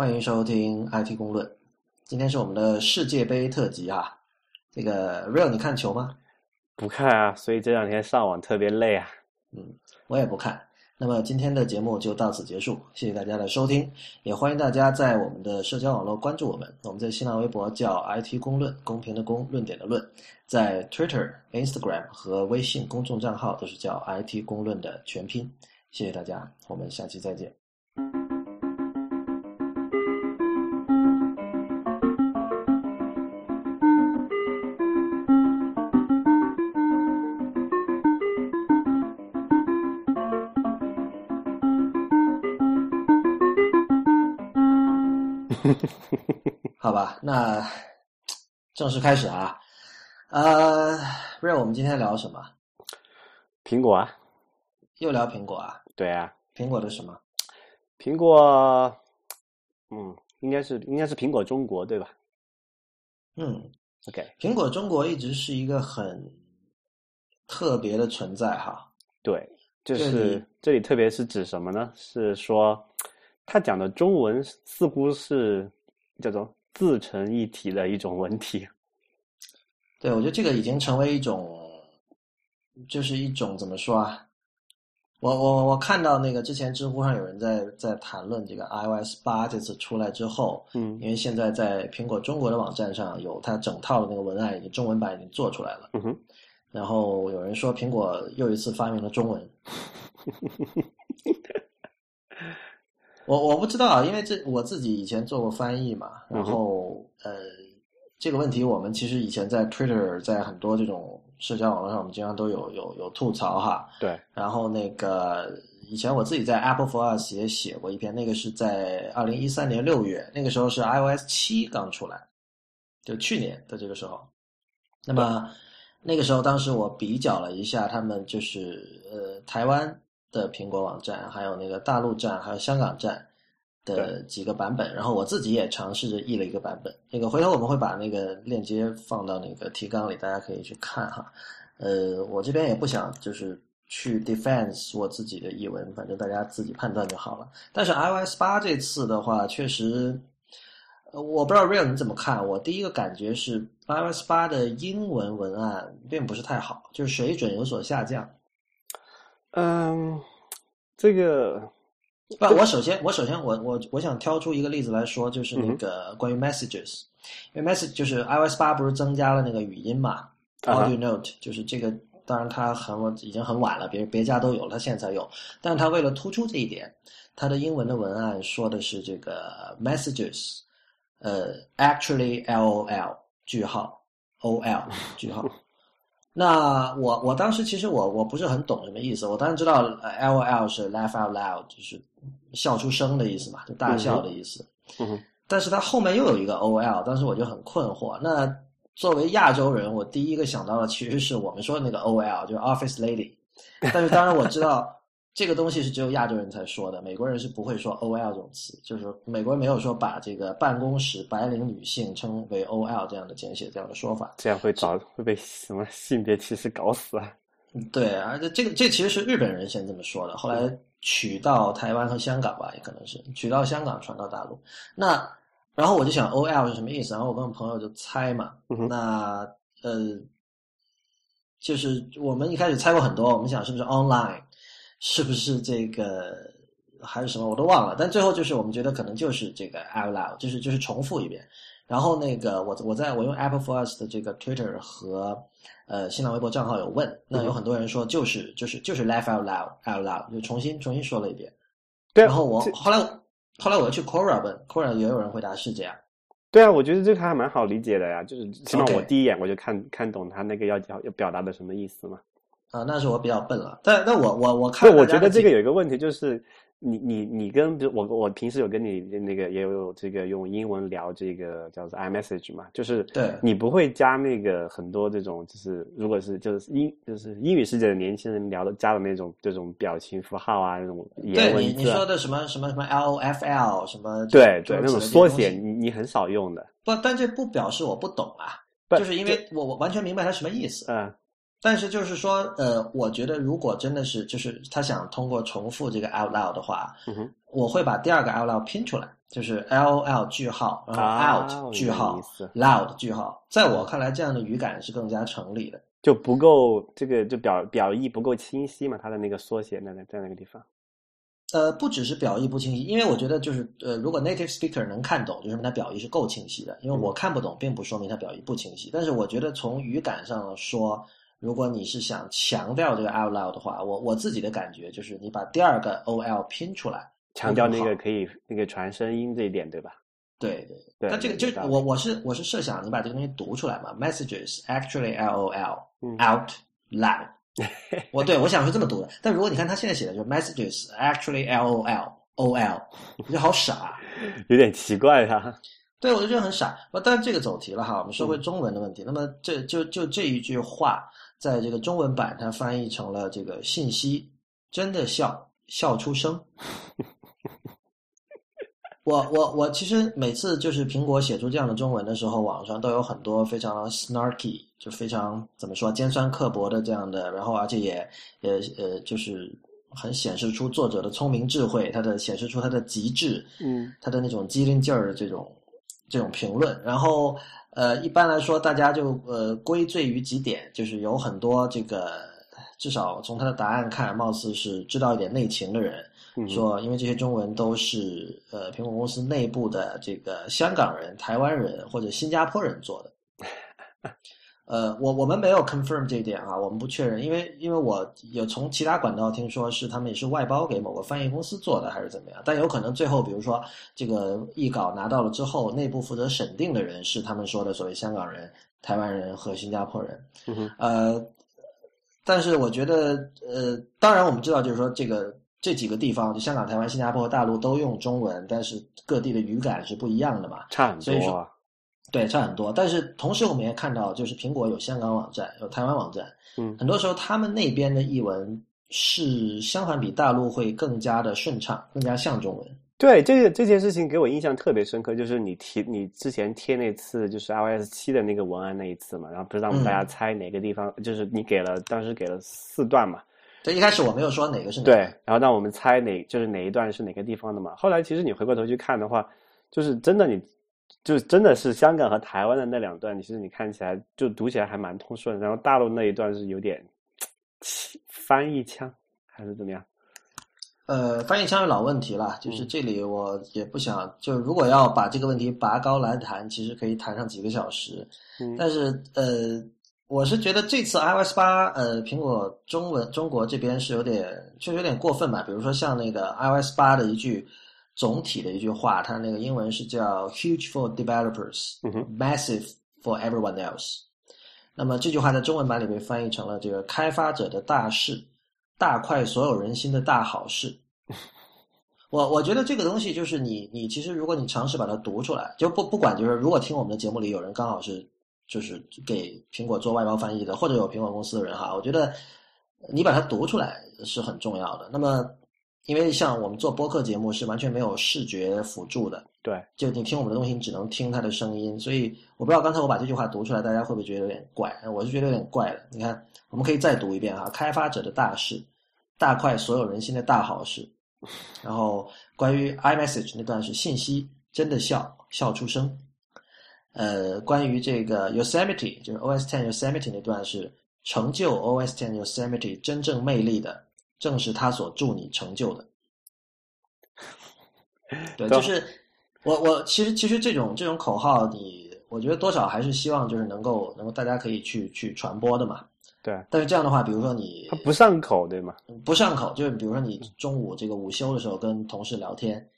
欢迎收听 IT 公论。今天是我们的世界杯特辑啊！这个 Real，你看球吗？不看啊，所以这两天上网特别累啊。嗯，我也不看。那么今天的节目就到此结束，谢谢大家的收听，也欢迎大家在我们的社交网络关注我们。我们在新浪微博叫 IT 公论，公平的公，论点的论，在 Twitter、Instagram 和微信公众账号都是叫 IT 公论的全拼。谢谢大家，我们下期再见。好吧，那正式开始啊。呃，Real，我们今天聊什么？苹果啊，又聊苹果啊？对啊，苹果的什么？苹果，嗯，应该是应该是苹果中国对吧？嗯，OK，苹果中国一直是一个很特别的存在哈。对，就是这里特别是指什么呢？是说他讲的中文似乎是叫做自成一体的一种文体。对，我觉得这个已经成为一种，就是一种怎么说啊？我我我看到那个之前知乎上有人在在谈论这个 iOS 八这次出来之后，嗯因为现在在苹果中国的网站上有它整套的那个文案，已经中文版已经做出来了。嗯哼，然后有人说苹果又一次发明了中文，我我不知道啊，因为这我自己以前做过翻译嘛，然后、呃，这个问题我们其实以前在 Twitter 在很多这种社交网络上，我们经常都有有有吐槽哈。对，然后那个以前我自己在 Apple for Us 也写过一篇，那个是在二零一三年六月，那个时候是 iOS 七刚出来，就去年的这个时候。那么那个时候，当时我比较了一下他们就是呃台湾的苹果网站，还有那个大陆站，还有香港站的几个版本，然后我自己也尝试着译了一个版本。那个回头我们会把那个链接放到那个提纲里，大家可以去看哈。呃，我这边也不想就是去 defense 我自己的译文，反正大家自己判断就好了。但是 iOS 八这次的话，确实，呃我不知道 Real 你怎么看？我第一个感觉是 iOS 八的英文文案并不是太好，就是水准有所下降。嗯，这个不，我首先，我首先，我我我想挑出一个例子来说，就是那个关于 messages，、因为 message 就是 iOS 八不是增加了那个语音嘛、啊哈 a u d i o Note，就是这个，当然它很已经很晚了，别别家都有了，它现在才有，但是它为了突出这一点，它的英文的文案说的是这个 messages，呃，actually LOL 句号 OL 句号。那我我当时其实我我不是很懂什么意思，我当然知道呃 L O L 是 laugh out loud，就是笑出声的意思嘛，就大笑的意思。但是它后面又有一个 O L，当时我就很困惑。那作为亚洲人，我第一个想到的其实是我们说的那个 O L，就是 Office Lady。但是当然我知道这个东西是只有亚洲人才说的，美国人是不会说 O L 这种词，就是美国人没有说把这个办公室白领女性称为 O L 这样的简写这样的说法。这样会找会被什么性别歧视搞死啊？对，而且这个这其实是日本人先这么说的，后来取到台湾和香港吧，也可能是取到香港传到大陆。那然后我就想 O L 是什么意思？然后我跟我朋友就猜嘛，嗯那呃，就是我们一开始猜过很多，我们想是不是 online，是不是这个还是什么，我都忘了。但最后就是我们觉得可能就是这个 out loud，就是就是重复一遍。然后那个我我在我用 Apple for Us 的这个 Twitter 和呃新浪微博账号有问，那有很多人说就是就是就是 laugh out loud out loud，就重新重新说了一遍。对啊，然后我后来后来我又去 Quora 问，Quora 也有人回答是这样。对啊，我觉得这个还蛮好理解的呀，就是起码我第一眼我就看看懂他那个要要要表达的什么意思嘛。啊，那是我比较笨了，但但我我我看对，我觉得这个有一个问题就是，你你你跟比如我我平时有跟你那个也有这个用英文聊这个叫做 iMessage 嘛，就是对。你不会加那个很多这种就是如果是就是英就是英语世界的年轻人聊的加的那种这种表情符号啊那种对你你说，的什么什么什么 L O F L 什么对对那种缩写你你很少用的，不，但这不表示我不懂啊，就是因为我我完全明白它什么意思。嗯但是就是说，呃，我觉得如果真的是就是他想通过重复这个 out loud 的话，嗯我会把第二个 out loud 拼出来，就是 L O L 句号，然后啊 out 句号，loud 句号，在我看来，这样的语感是更加成立的。就不够这个就表表意不够清晰嘛，它的那个缩写那个在那个地方。呃，不只是表意不清晰，因为我觉得就是呃，如果 native speaker 能看懂，就说明他表意是够清晰的。因为我看不懂，并不说明他表意不清晰。但是我觉得从语感上说，如果你是想强调这个 out loud 的话，我我自己的感觉就是你把第二个 o l 拼出来，强调那个可以那个传声音这一点，对吧？对对。对，那这个就我我是我是设想你把这个东西读出来嘛，messages actually L O L 嗯 out loud。我对我想是这么读的，但如果你看他现在写的就是 messages actually L O L O L，我觉得好傻。有点奇怪哈。对，我就觉得很傻。不，但这个走题了哈，我们说回中文的问题。那么这就就这一句话，在这个中文版它翻译成了这个信息，真的笑笑出声。我我我其实每次就是苹果写出这样的中文的时候，网上都有很多非常 snarky，就非常怎么说尖酸刻薄的这样的，然后而且也也呃就是很显示出作者的聪明智慧，他的显示出他的极致，嗯他的那种机灵劲儿的这种这种评论，然后呃，一般来说大家就呃归罪于几点，就是有很多这个至少从他的答案看，貌似是知道一点内情的人，嗯说因为这些中文都是呃苹果公司内部的这个香港人、台湾人或者新加坡人做的。呃，我我们没有 confirm 这一点啊，我们不确认，因为因为我有从其他管道听说是他们也是外包给某个翻译公司做的，还是怎么样？但有可能最后，比如说这个译稿拿到了之后，内部负责审定的人是他们说的所谓香港人、台湾人和新加坡人。呃，但是我觉得，呃，当然我们知道，就是说这个这几个地方，就香港、台湾、新加坡和大陆都用中文，但是各地的语感是不一样的嘛。差很所以说多啊。对，差很多。但是同时，我们也看到，就是苹果有香港网站，有台湾网站，嗯很多时候他们那边的译文是相反比大陆会更加的顺畅，更加像中文。对这个这件事情给我印象特别深刻，就是你提你之前贴那次就是 iOS 七的那个文案那一次嘛，然后不是让我们大家猜哪个地方，就是你给了当时给了四段嘛，对，一开始我没有说哪个是哪个。对，然后让我们猜哪就是哪一段是哪个地方的嘛。后来其实你回过头去看的话，就是真的你就是真的是香港和台湾的那两段，其实你看起来就读起来还蛮通顺，然后大陆那一段是有点翻译腔还是怎么样？呃，翻译腔是老问题了，就是嗯这里我也不想，就如果要把这个问题拔高来谈，其实可以谈上几个小时。嗯但是呃，我是觉得这次 iOS 八，呃，苹果中文中国这边是有点，确实有点过分吧。比如说像那个 iOS 八的一句总体的一句话，它那个英文是叫 “huge for developers, massive for everyone else”。那么这句话在中文版里被翻译成了这个开发者的大事，大快所有人心的大好事。我我觉得这个东西就是你你其实如果你尝试把它读出来，就不不管就是如果听我们的节目里有人刚好是就是给苹果做外包翻译的，或者有苹果公司的人哈，我觉得你把它读出来是很重要的。那么因为像我们做播客节目是完全没有视觉辅助的，对，就你听我们的东西，你只能听它的声音，所以我不知道刚才我把这句话读出来，大家会不会觉得有点怪？我是觉得有点怪的。你看，我们可以再读一遍哈，开发者的大事，大快所有人心的大好事。然后关于 iMessage 那段是信息真的笑笑出声。呃，关于这个 Yosemite 就是 OS Ten Yosemite 那段是成就 OS Ten Yosemite 真正魅力的，正是他所助你成就的。对，就是我我其实其实这种这种口号你，我觉得多少还是希望就是能够能够大家可以去去传播的嘛。对，但是这样的话，比如说你它不上口，对吗？不上口，就是比如说你中午这个午休的时候跟同事聊天，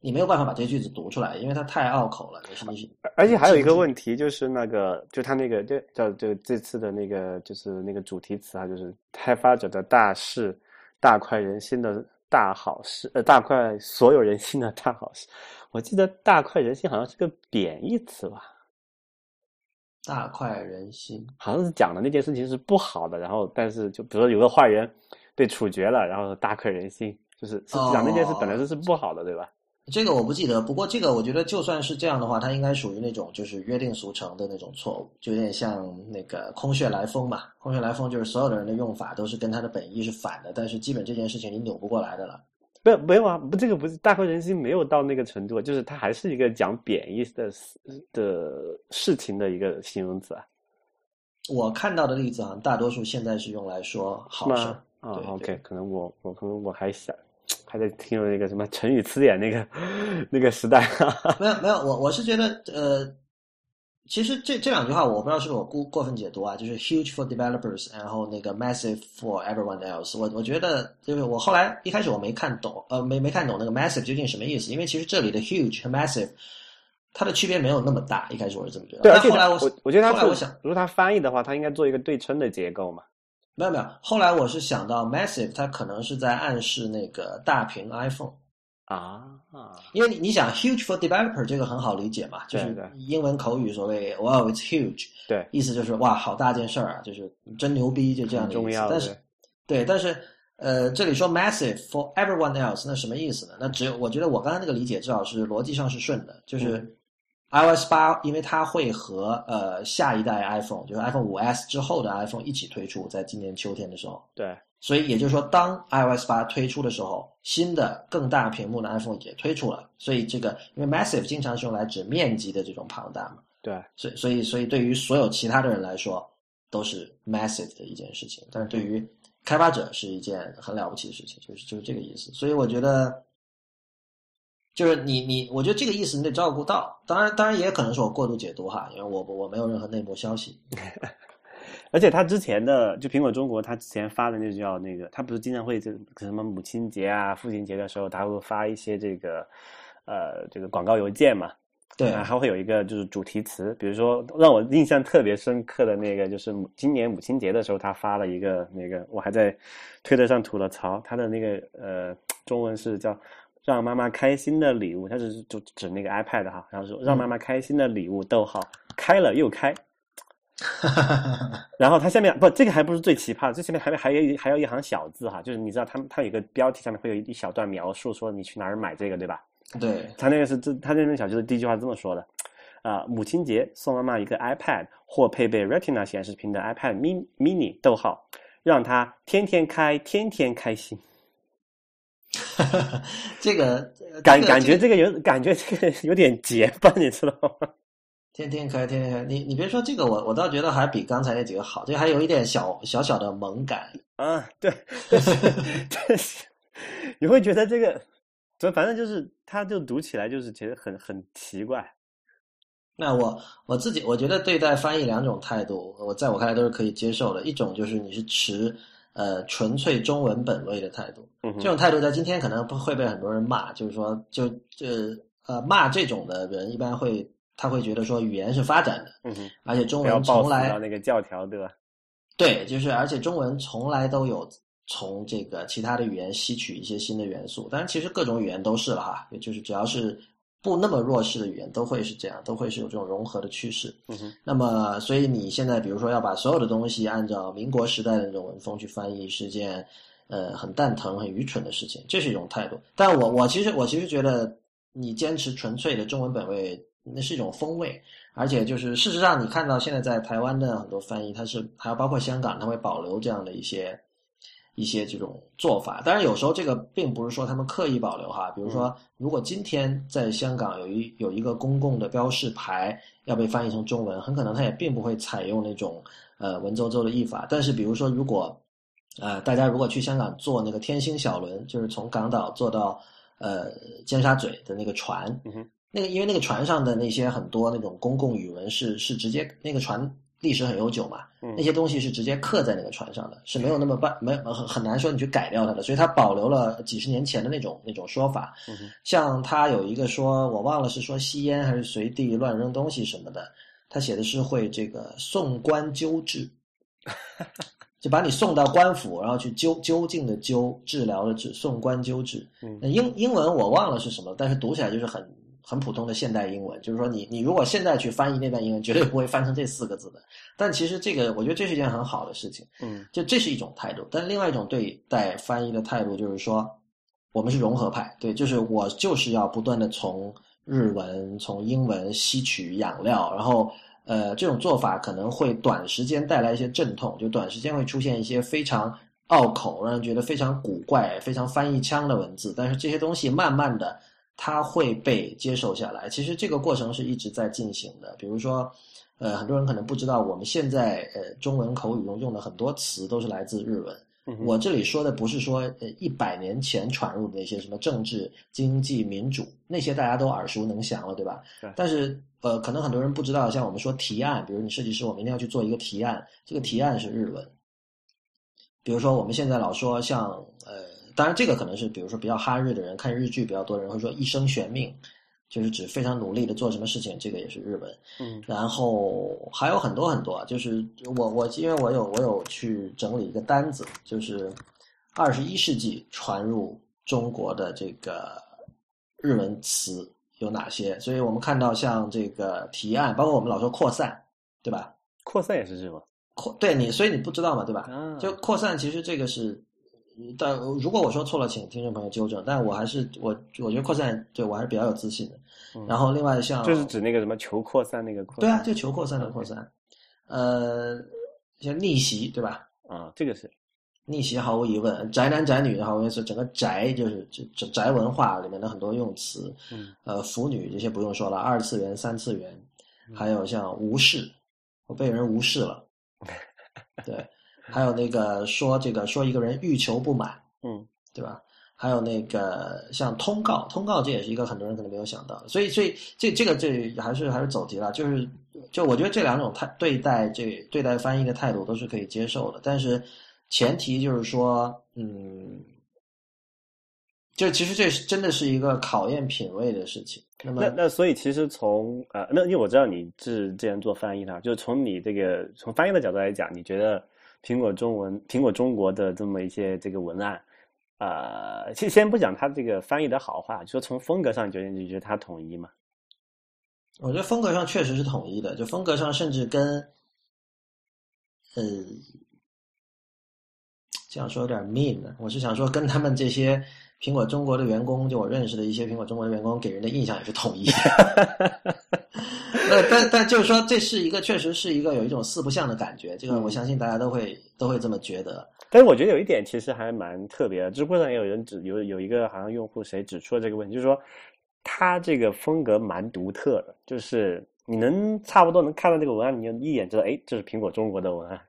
你没有办法把这句子读出来，因为它太拗口了。你而且还有一个问题，就是那个，就他那个，就叫就这次的那个，就是那个主题词啊，就是开发者的大事，大快人心的大好事，呃，大快所有人心的大好事。我记得大快人心好像是个贬义词吧，大快人心。好像是讲的那件事情是不好的，然后但是就比如说有个坏人被处决了，然后大快人心，就是是讲那件事本来就是不好的，对吧？这个我不记得，不过这个我觉得就算是这样的话，它应该属于那种就是约定俗成的那种错误，就有点像那个空穴来风嘛。空穴来风就是所有的人的用法都是跟他的本意是反的，但是基本这件事情你扭不过来的了。不没有啊，不这个不是大快人心，没有到那个程度，就是它还是一个讲贬义的的事情的一个形容词啊。我看到的例子好像大多数现在是用来说好事。啊对，OK，可能我我可能我还想还在听那个什么成语词典那个 那个时代。没有没有，我我是觉得呃，其实这这两句话我不知道是不是我过过分解读啊，就是 huge for developers，然后那个 massive for everyone else 我。我觉得就是我后来一开始我没看懂，呃，没没看懂那个 massive 究竟什么意思，因为其实这里的 huge 和 massive 它的区别没有那么大。一开始我是这么觉得，对，而且但后来我我我觉得他后来我想，如果他翻译的话，他应该做一个对称的结构嘛。没有没有，后来我是想到 massive 它可能是在暗示那个大屏 iPhone。啊啊，因为你你想 huge for developer 这个很好理解嘛，就是英文口语所谓 wow it's huge，对，意思就是哇好大件事儿啊，就是真牛逼就这样的意思。很重要但是对，但是呃这里说 massive for everyone else 那什么意思呢？那只有我觉得我刚才那个理解至少是逻辑上是顺的，就是嗯 iOS 八因为它会和呃下一代 iPhone 就是 iPhone 五 S 之后的 iPhone 一起推出，在今年秋天的时候。对，所以也就是说，当 iOS 八推出的时候，新的更大屏幕的 iPhone 也推出了。所以这个因为 massive 经常是用来指面积的这种庞大嘛，对，所以所以所以对于所有其他的人来说都是 massive 的一件事情，但是对于开发者是一件很了不起的事情，就是就是这个意思。所以我觉得。就是你你，我觉得这个意思你得照顾到，当然当然也可能是我过度解读哈，因为我我没有任何内幕消息。而且他之前的就苹果中国，他之前发的那叫那个，他不是经常会这什么母亲节啊、父亲节的时候，他会发一些这个呃这个广告邮件嘛。对，还会有一个就是主题词，比如说让我印象特别深刻的那个，就是今年母亲节的时候，他发了一个那个，我还在推特上吐了槽，他的那个呃中文是叫让妈妈开心的礼物，他是就指那个 iPad 哈，然后说让妈妈开心的礼物，逗号开了又开。然后它下面不，这个还不是最奇葩的，这下面还还有还有一行小字哈，就是你知道它它有一个标题上面会有一小段描述，说你去哪儿买这个，对吧？对，他那个是这他那个小就是第一句话这么说的，啊、母亲节送妈妈一个 iPad 或配备 Retina 显示屏的 iPad mini mini，逗号，让她天天开，天天开心。这个感这个感觉这个有感觉这个 有点结巴，你知道吗？天天开，天天开。你你别说这个，我我倒觉得还比刚才那几个好，这还有一点小小小的萌感。啊，对，但是但是你会觉得这个，就反正就是，他就读起来就是其实很很奇怪。那我我自己我觉得对待翻译两种态度，我在我看来都是可以接受的。一种就是你是持呃纯粹中文本位的态度，这种态度在今天可能不会被很多人骂，就是说就这呃骂这种的人一般会他会觉得说语言是发展的，嗯，而且中文从来那个教条，对吧？对，就是而且中文从来都有从这个其他的语言吸取一些新的元素，当然其实各种语言都是了哈，也就是只要是不那么弱势的语言都会是这样，都会是有这种融合的趋势。嗯哼，那么，所以你现在比如说要把所有的东西按照民国时代的那种文风去翻译，是件呃很蛋疼、很愚蠢的事情，这是一种态度。但我我其实我其实觉得你坚持纯粹的中文本位，那是一种风味。而且就是事实上，你看到现在在台湾的很多翻译，它是还有包括香港，它会保留这样的一些一些这种做法。当然，有时候这个并不是说他们刻意保留哈。比如说，如果今天在香港有一有一个公共的标示牌要被翻译成中文，很可能它也并不会采用那种呃文绉绉的译法。但是，比如说，如果呃大家如果去香港坐那个天星小轮，就是从港岛坐到呃尖沙咀的那个船，嗯哼，那个因为那个船上的那些很多那种公共语文是是直接那个船历史很悠久嘛，嗯那些东西是直接刻在那个船上的，是没有那么办没很很难说你去改掉它的，所以它保留了几十年前的那种那种说法。像他有一个说，我忘了是说吸烟还是随地乱扔东西什么的，他写的是会这个送官纠治，就把你送到官府，然后去究究竟的究治疗的治，送官纠治。嗯那英英文我忘了是什么，但是读起来就是很很普通的现代英文，就是说你你如果现在去翻译那段英文，绝对不会翻成这四个字的。但其实这个我觉得这是一件很好的事情，嗯就这是一种态度。但另外一种对待翻译的态度就是说，我们是融合派，对，就是我就是要不断的从日文、从英文吸取养料，然后呃，这种做法可能会短时间带来一些阵痛，就短时间会出现一些非常拗口，让人觉得非常古怪、非常翻译腔的文字。但是这些东西慢慢的，它会被接受下来。其实这个过程是一直在进行的。比如说，呃，很多人可能不知道，我们现在呃中文口语中用的很多词都是来自日文。我这里说的不是说呃一百年前传入的那些什么政治、经济、民主那些大家都耳熟能详了，对吧？对。但是呃，可能很多人不知道，像我们说提案，比如你设计师，我明天要去做一个提案，这个提案是日文。比如说我们现在老说像呃，当然这个可能是比如说比较哈日的人看日剧比较多的人会说一生悬命。就是指非常努力的做什么事情，这个也是日文。嗯，然后还有很多很多，就是我我因为我有我有去整理一个单子，就是二十一世纪传入中国的这个日文词有哪些，所以我们看到像这个提案，包括我们老说扩散，对吧？扩散也是日文。扩对你，所以你不知道嘛，对吧？就扩散，其实这个是。但如果我说错了，请听众朋友纠正。但我还是我，我觉得扩散对我还是比较有自信的。然后另外像就是指那个什么求扩散那个扩对啊，就求扩散的扩散。呃，像逆袭对吧？啊，这个是逆袭，毫无疑问。宅男宅女的话，我是整个宅就是宅宅文化里面的很多用词。嗯，呃，腐女这些不用说了，二次元、三次元，还有像无视，我被人无视了。对。还有那个说这个说一个人欲求不满，嗯，对吧？还有那个像通告，通告这也是一个很多人可能没有想到的。所以，所以这这个这还是还是走题了。就是就我觉得这两种态对待这对待翻译的态度都是可以接受的，但是前提就是说，嗯，就其实这是真的是一个考验品味的事情。那么，那那所以其实从呃，那因为我知道你是之前做翻译的，就是从你这个从翻译的角度来讲，你觉得？苹果中文、苹果中国的这么一些这个文案，呃，先先不讲它这个翻译的好坏，就说从风格上，觉得你觉得它统一吗？我觉得风格上确实是统一的，就风格上甚至跟，呃，这样说有点 mean，我是想说跟他们这些。苹果中国的员工，就我认识的一些苹果中国的员工，给人的印象也是统一。呃，但但就是说，这是一个确实是一个有一种四不像的感觉。这个我相信大家都会都会这么觉得。但是我觉得有一点其实还蛮特别的，知乎上也有人指有有一个好像用户谁指出了这个问题，就是说他这个风格蛮独特的，就是你能差不多能看到这个文案，你就一眼知道，哎，这是苹果中国的文案。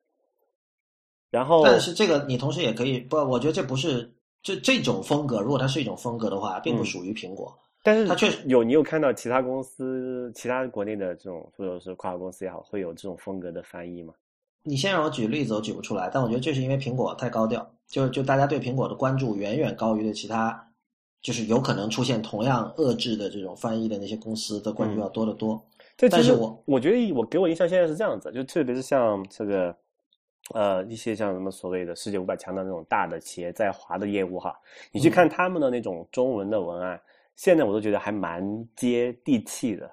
然后，但是这个你同时也可以不，我觉得这不是。这这种风格，如果它是一种风格的话，并不属于苹果。但是它确实有，你有看到其他公司、其他国内的这种或者是跨国公司也好，会有这种风格的翻译吗？你先让我举例子，我举不出来。但我觉得这是因为苹果太高调，就就大家对苹果的关注远远高于对其他，就是有可能出现同样遏制的这种翻译的那些公司的关注要多得多。但是我我觉得我给我印象现在是这样子，就特别是像这个。呃，一些像什么所谓的世界五百强的那种大的企业在华的业务哈，你去看他们的那种中文的文案，现在我都觉得还蛮接地气的，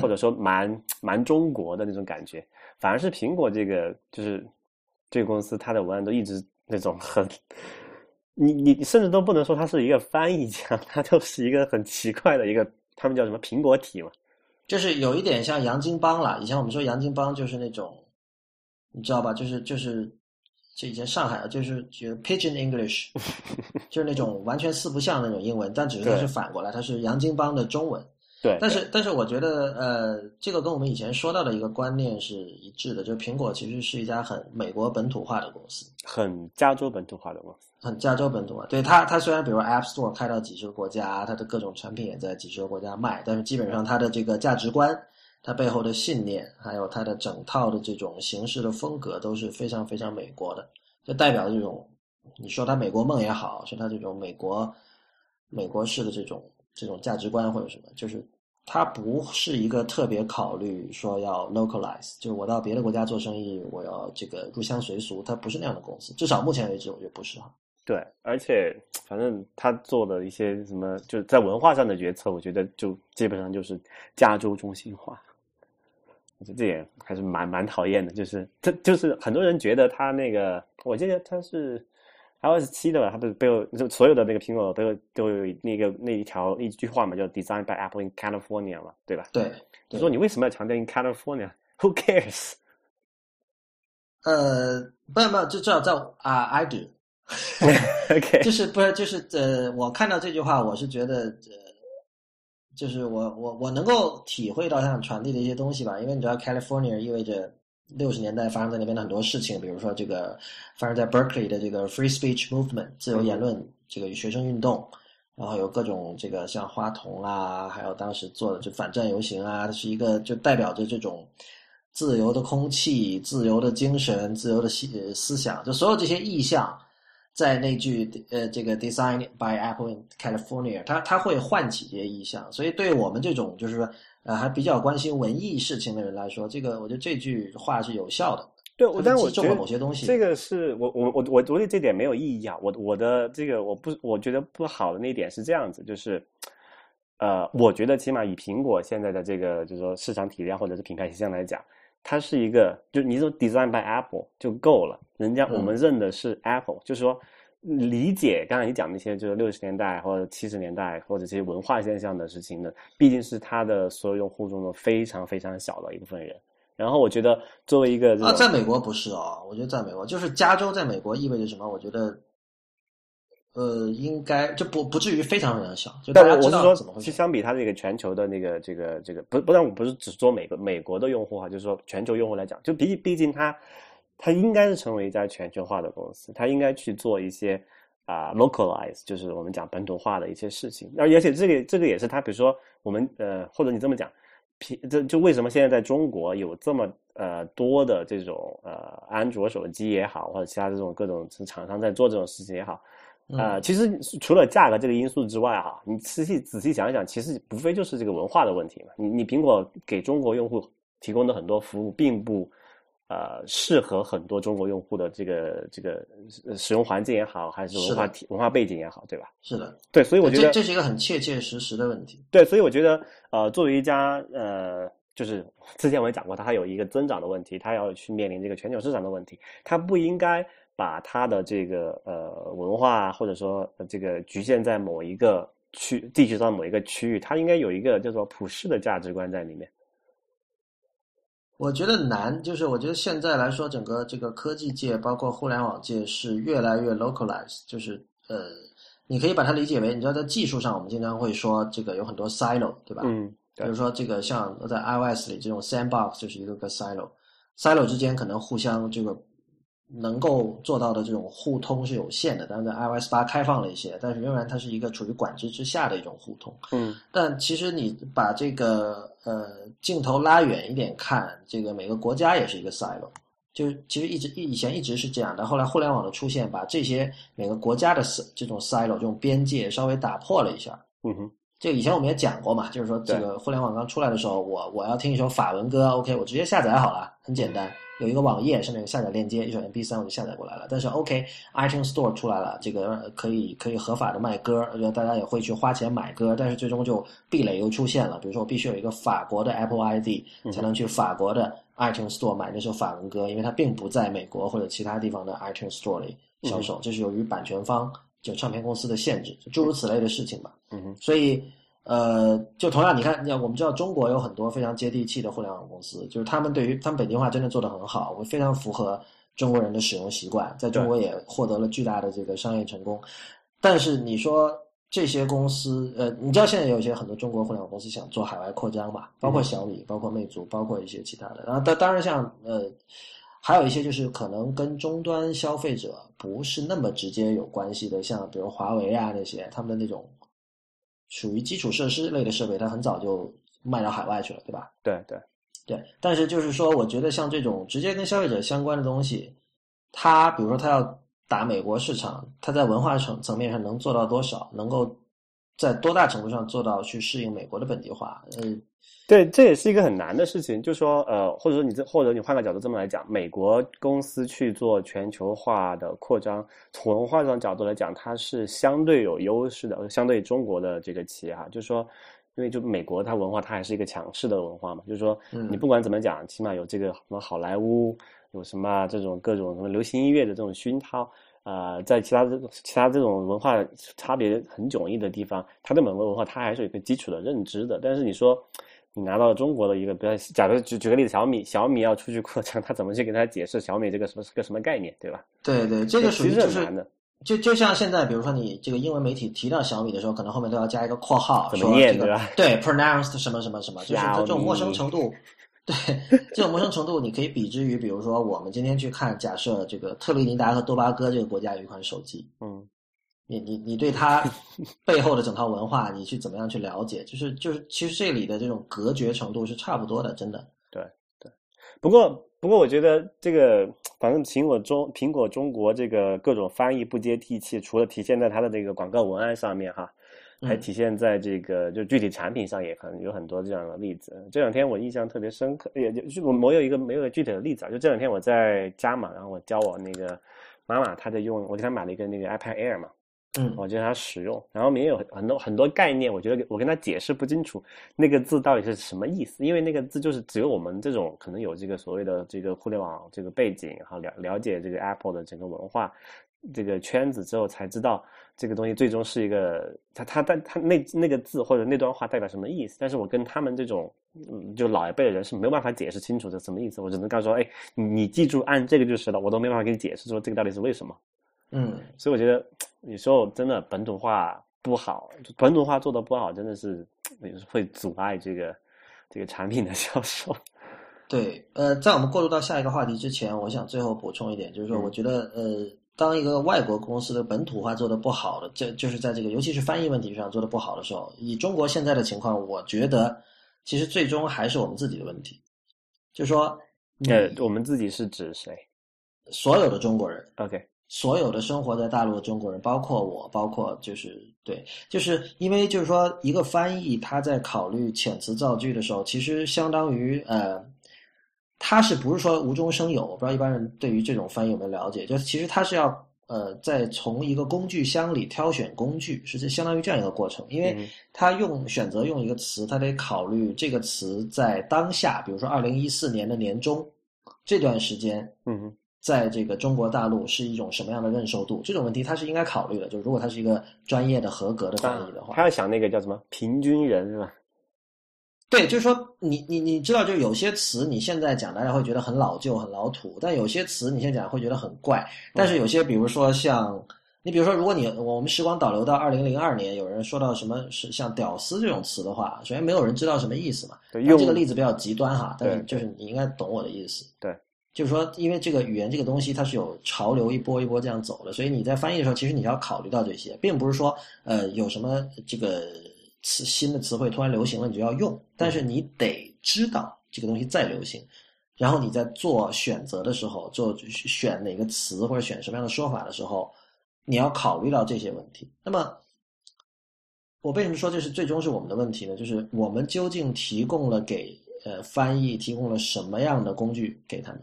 或者说蛮蛮中国的那种感觉。反而是苹果这个就是这个公司，它的文案都一直那种很，你你甚至都不能说它是一个翻译家，它就是一个很奇怪的一个，他们叫什么苹果体嘛，就是有一点像杨金邦了。以前我们说杨金邦就是那种。你知道吧？就是就是，就以前上海就是就 Pigeon English，就是那种完全四不像那种英文，但只是它是反过来，它是洋泾浜的中文。对。但是但是，我觉得呃，这个跟我们以前说到的一个观念是一致的，就是苹果其实是一家很美国本土化的公司，很加州本土化的公司，很加州本土化。对它，它虽然比如 App Store 开到几十个国家，它的各种产品也在几十个国家卖，但是基本上它的这个价值观。它背后的信念，还有它的整套的这种形式的风格，都是非常非常美国的。就代表这种，你说它美国梦也好，说它这种美国美国式的这种这种价值观或者什么，就是它不是一个特别考虑说要 localize，就是我到别的国家做生意，我要这个入乡随俗，它不是那样的公司。至少目前为止，我觉得不是哈。对，而且反正他做的一些什么，就是在文化上的决策，我觉得就基本上就是加州中心化。我觉得这也还是蛮蛮讨厌的，就是他就是很多人觉得他那个，我记得他是 iOS 七的吧，他不是背后就所有的那个苹果都有都有那个那一条一句话嘛，叫 “Designed by Apple in California” 嘛，对吧？对，就说你为什么要强调 in California？Who cares？呃，不不，就至少在啊，I do，OK，就是不是就是呃，我看到这句话，我是觉得呃，就是我我我能够体会到他想传递的一些东西吧，因为你知道，California 意味着六十年代发生在那边的很多事情，比如说这个发生在 Berkeley 的这个 Free Speech Movement 自由言论这个学生运动，然后有各种这个像花童啊，还有当时做的就反战游行啊，它是一个就代表着这种。自由的空气、自由的精神、自由的思思想，就所有这些意象，在那句呃，这个 “Design by Apple in California”，它它会唤起这些意象。所以，对我们这种就是说呃还比较关心文艺事情的人来说，这个我觉得这句话是有效的。对，我但我觉得某些东西，这个是我我我我我觉得这点没有意义啊。我我的这个我不我觉得不好的那一点是这样子，就是呃，我觉得起码以苹果现在的这个就是说市场体量或者是品牌形象来讲。它是一个，就你说 design by Apple 就够了，人家我们认的是 Apple，就是说理解刚才你讲那些就是六十年代或者七十年代或者这些文化现象的事情呢，毕竟是它的所有用户中的非常非常小的一部分人。然后我觉得作为一个啊，在美国不是哦，我觉得在美国就是加州在美国意味着什么？我觉得。呃，应该就不不至于非常非常小，就大家知道怎么其实相比它这个全球的那个这个这个，不不但我不是只说美国美国的用户哈，就是说全球用户来讲，就毕毕竟它它应该是成为一家全球化的公司，它应该去做一些啊 localize，就是我们讲本土化的一些事情。而而且这个这个也是它，比如说我们呃，或者你这么讲，这就为什么现在在中国有这么呃多的这种呃安卓手机也好，或者其他这种各种厂商在做这种事情也好。啊，其实除了价格这个因素之外，哈，你仔细仔细想一想，其实无非就是这个文化的问题嘛。你你苹果给中国用户提供的很多服务，并不呃适合很多中国用户的这个这个使用环境也好，还是文化体文化背景也好，对吧？是的，对，所以我觉得这是一个很切切实实的问题。对，所以我觉得呃，作为一家呃，就是之前我也讲过，它有一个增长的问题，它要去面临这个全球市场的问题，它不应该。把它的这个呃文化，或者说这个局限在某一个区地区上某一个区域，它应该有一个叫做普世的价值观在里面。我觉得难，就是我觉得现在来说，整个这个科技界，包括互联网界，是越来越 localize，就是呃，你可以把它理解为，你知道在技术上，我们经常会说这个有很多 silo，对吧？嗯。比如说这个像在 iOS 里这种 sandbox 就是一个个 silo，silo 之间可能互相这个。能够做到的这种互通是有限的，当然在 iOS 八开放了一些，但是仍然它是一个处于管制之下的一种互通。嗯，但其实你把这个呃镜头拉远一点看，这个每个国家也是一个 silo，就是其实一直以前一直是这样的，后来互联网的出现，把这些每个国家的这种 silo 这种边界稍微打破了一下。嗯哼，就以前我们也讲过嘛，就是说这个互联网刚出来的时候，我我要听一首法文歌，OK，我直接下载好了，很简单。有一个网页上面有下载链接，一首 MP3 我就下载过来了。但是 OK，iTunes Store 出来了，这个可以可以合法的卖歌，大家也会去花钱买歌。但是最终就壁垒又出现了，比如说我必须有一个法国的 Apple ID 才能去法国的 iTunes Store 买那首法文歌，因为它并不在美国或者其他地方的 iTunes Store 里销售，这是由于版权方就唱片公司的限制，诸如此类的事情吧。嗯哼，所以。呃，就同样，你看，我们知道中国有很多非常接地气的互联网公司，就是他们对于他们本地化真的做得很好，我非常符合中国人的使用习惯，在中国也获得了巨大的这个商业成功。但是你说这些公司，呃，你知道现在有一些很多中国互联网公司想做海外扩张吧，包括小米，包括魅族，包括一些其他的。然后当当然像呃，还有一些就是可能跟终端消费者不是那么直接有关系的，像比如华为啊那些，他们的那种。属于基础设施类的设备，它很早就卖到海外去了，对吧？对对对。但是就是说，我觉得像这种直接跟消费者相关的东西，它比如说它要打美国市场，它在文化层层面上能做到多少？能够在多大程度上做到去适应美国的本地化？嗯。对，这也是一个很难的事情。就说，呃，或者说你这，或者你换个角度这么来讲，美国公司去做全球化的扩张，从文化上角度来讲，它是相对有优势的，相对中国的这个企业哈，就是说，因为就美国它文化，它还是一个强势的文化嘛，就是说，你不管怎么讲，起码有这个什么好莱坞，有什么这种各种什么流行音乐的这种熏陶，呃，在其他这其他这种文化差别很迥异的地方，它对美国文化它还是有一个基础的认知的，但是你说。你拿到中国的一个，比如假如举举个例子，小米，小米要出去扩张，他怎么去给他解释小米这个什么是个什么概念，对吧？对对，这个属于就是就就像现在，比如说你这个英文媒体提到小米的时候，可能后面都要加一个括号，怎么念说这个对吧对，pronounced 什么什么什么，就是这种陌生程度。对这种陌生程度，你可以比之于，比如说我们今天去看，假设这个特立尼达和多巴哥这个国家有一款手机，嗯你你你对它背后的整套文化，你去怎么样去了解？就是就是，其实这里的这种隔绝程度是差不多的，真的。对对不过，不过，我觉得这个，反正苹果中苹果中国这个各种翻译不接地气，除了体现在它的这个广告文案上面哈，还嗯。体现在这个就具体产品上也很有很多这样的例子。这两天我印象特别深刻，也就是我我有一个没有具体的例子啊，就这两天我在家嘛，然后我教我那个妈妈，她在用，我给她买了一个那个 iPad Air 嘛，嗯。我教她使用，然后里面有很多很多概念，我觉得我跟她解释不清楚那个字到底是什么意思，因为那个字就是只有我们这种可能有这个所谓的这个互联网这个背景，然后，了了解这个 Apple 的整个文化这个圈子之后，才知道这个东西最终是一个他他但他那那个字或者那段话代表什么意思，但是我跟他们这种嗯就老一辈的人是没有办法解释清楚这什么意思，我只能告诉说，哎，你你记住按这个就是了，我都没办法给你解释说这个到底是为什么。嗯，所以我觉得有时候真的本土化不好，本土化做的不好，真的是会阻碍这个这个产品的销售。对，呃，在我们过渡到下一个话题之前，我想最后补充一点，就是说，嗯我觉得，呃，当一个外国公司的本土化做得不好的，这就是在这个尤其是翻译问题上做得不好的时候，以中国现在的情况，我觉得其实最终还是我们自己的问题，就是说，呃，我们自己是指谁所有的中国人，？OK，所有的生活在大陆的中国人，包括我，包括就是对，就是因为就是说，一个翻译他在考虑遣词造句的时候，其实相当于呃，他是不是说无中生有？我不知道一般人对于这种翻译有没有了解？就是其实他是要呃，在从一个工具箱里挑选工具，是这相当于这样一个过程，因为嗯他用选择用一个词，他得考虑这个词在当下，比如说二零一四年的年中这段时间。嗯哼在这个中国大陆是一种什么样的认受度？这种问题他是应该考虑的。就如果他是一个专业的、合格的翻译的话，他要想那个叫什么平均人是吧？对，就是说你你你知道，就有些词你现在讲大家会觉得很老旧、很老土，但有些词你现在讲会觉得很怪。但是有些，比如说像你，比如说如果你我们时光倒流到二零零二年，有人说到什么是像“屌丝”这种词的话，首先没有人知道什么意思嘛。对，用但这个例子比较极端哈，但是就是你应该懂我的意思。对，就是说，因为这个语言这个东西它是有潮流一波一波这样走的，所以你在翻译的时候，其实你要考虑到这些，并不是说呃有什么这个词新的词汇突然流行了你就要用，但是你得知道这个东西再流行。然后你在做选择的时候，做选哪个词或者选什么样的说法的时候，你要考虑到这些问题。那么，我为什么说这是最终是我们的问题呢？就是我们究竟提供了给呃翻译提供了什么样的工具给他们？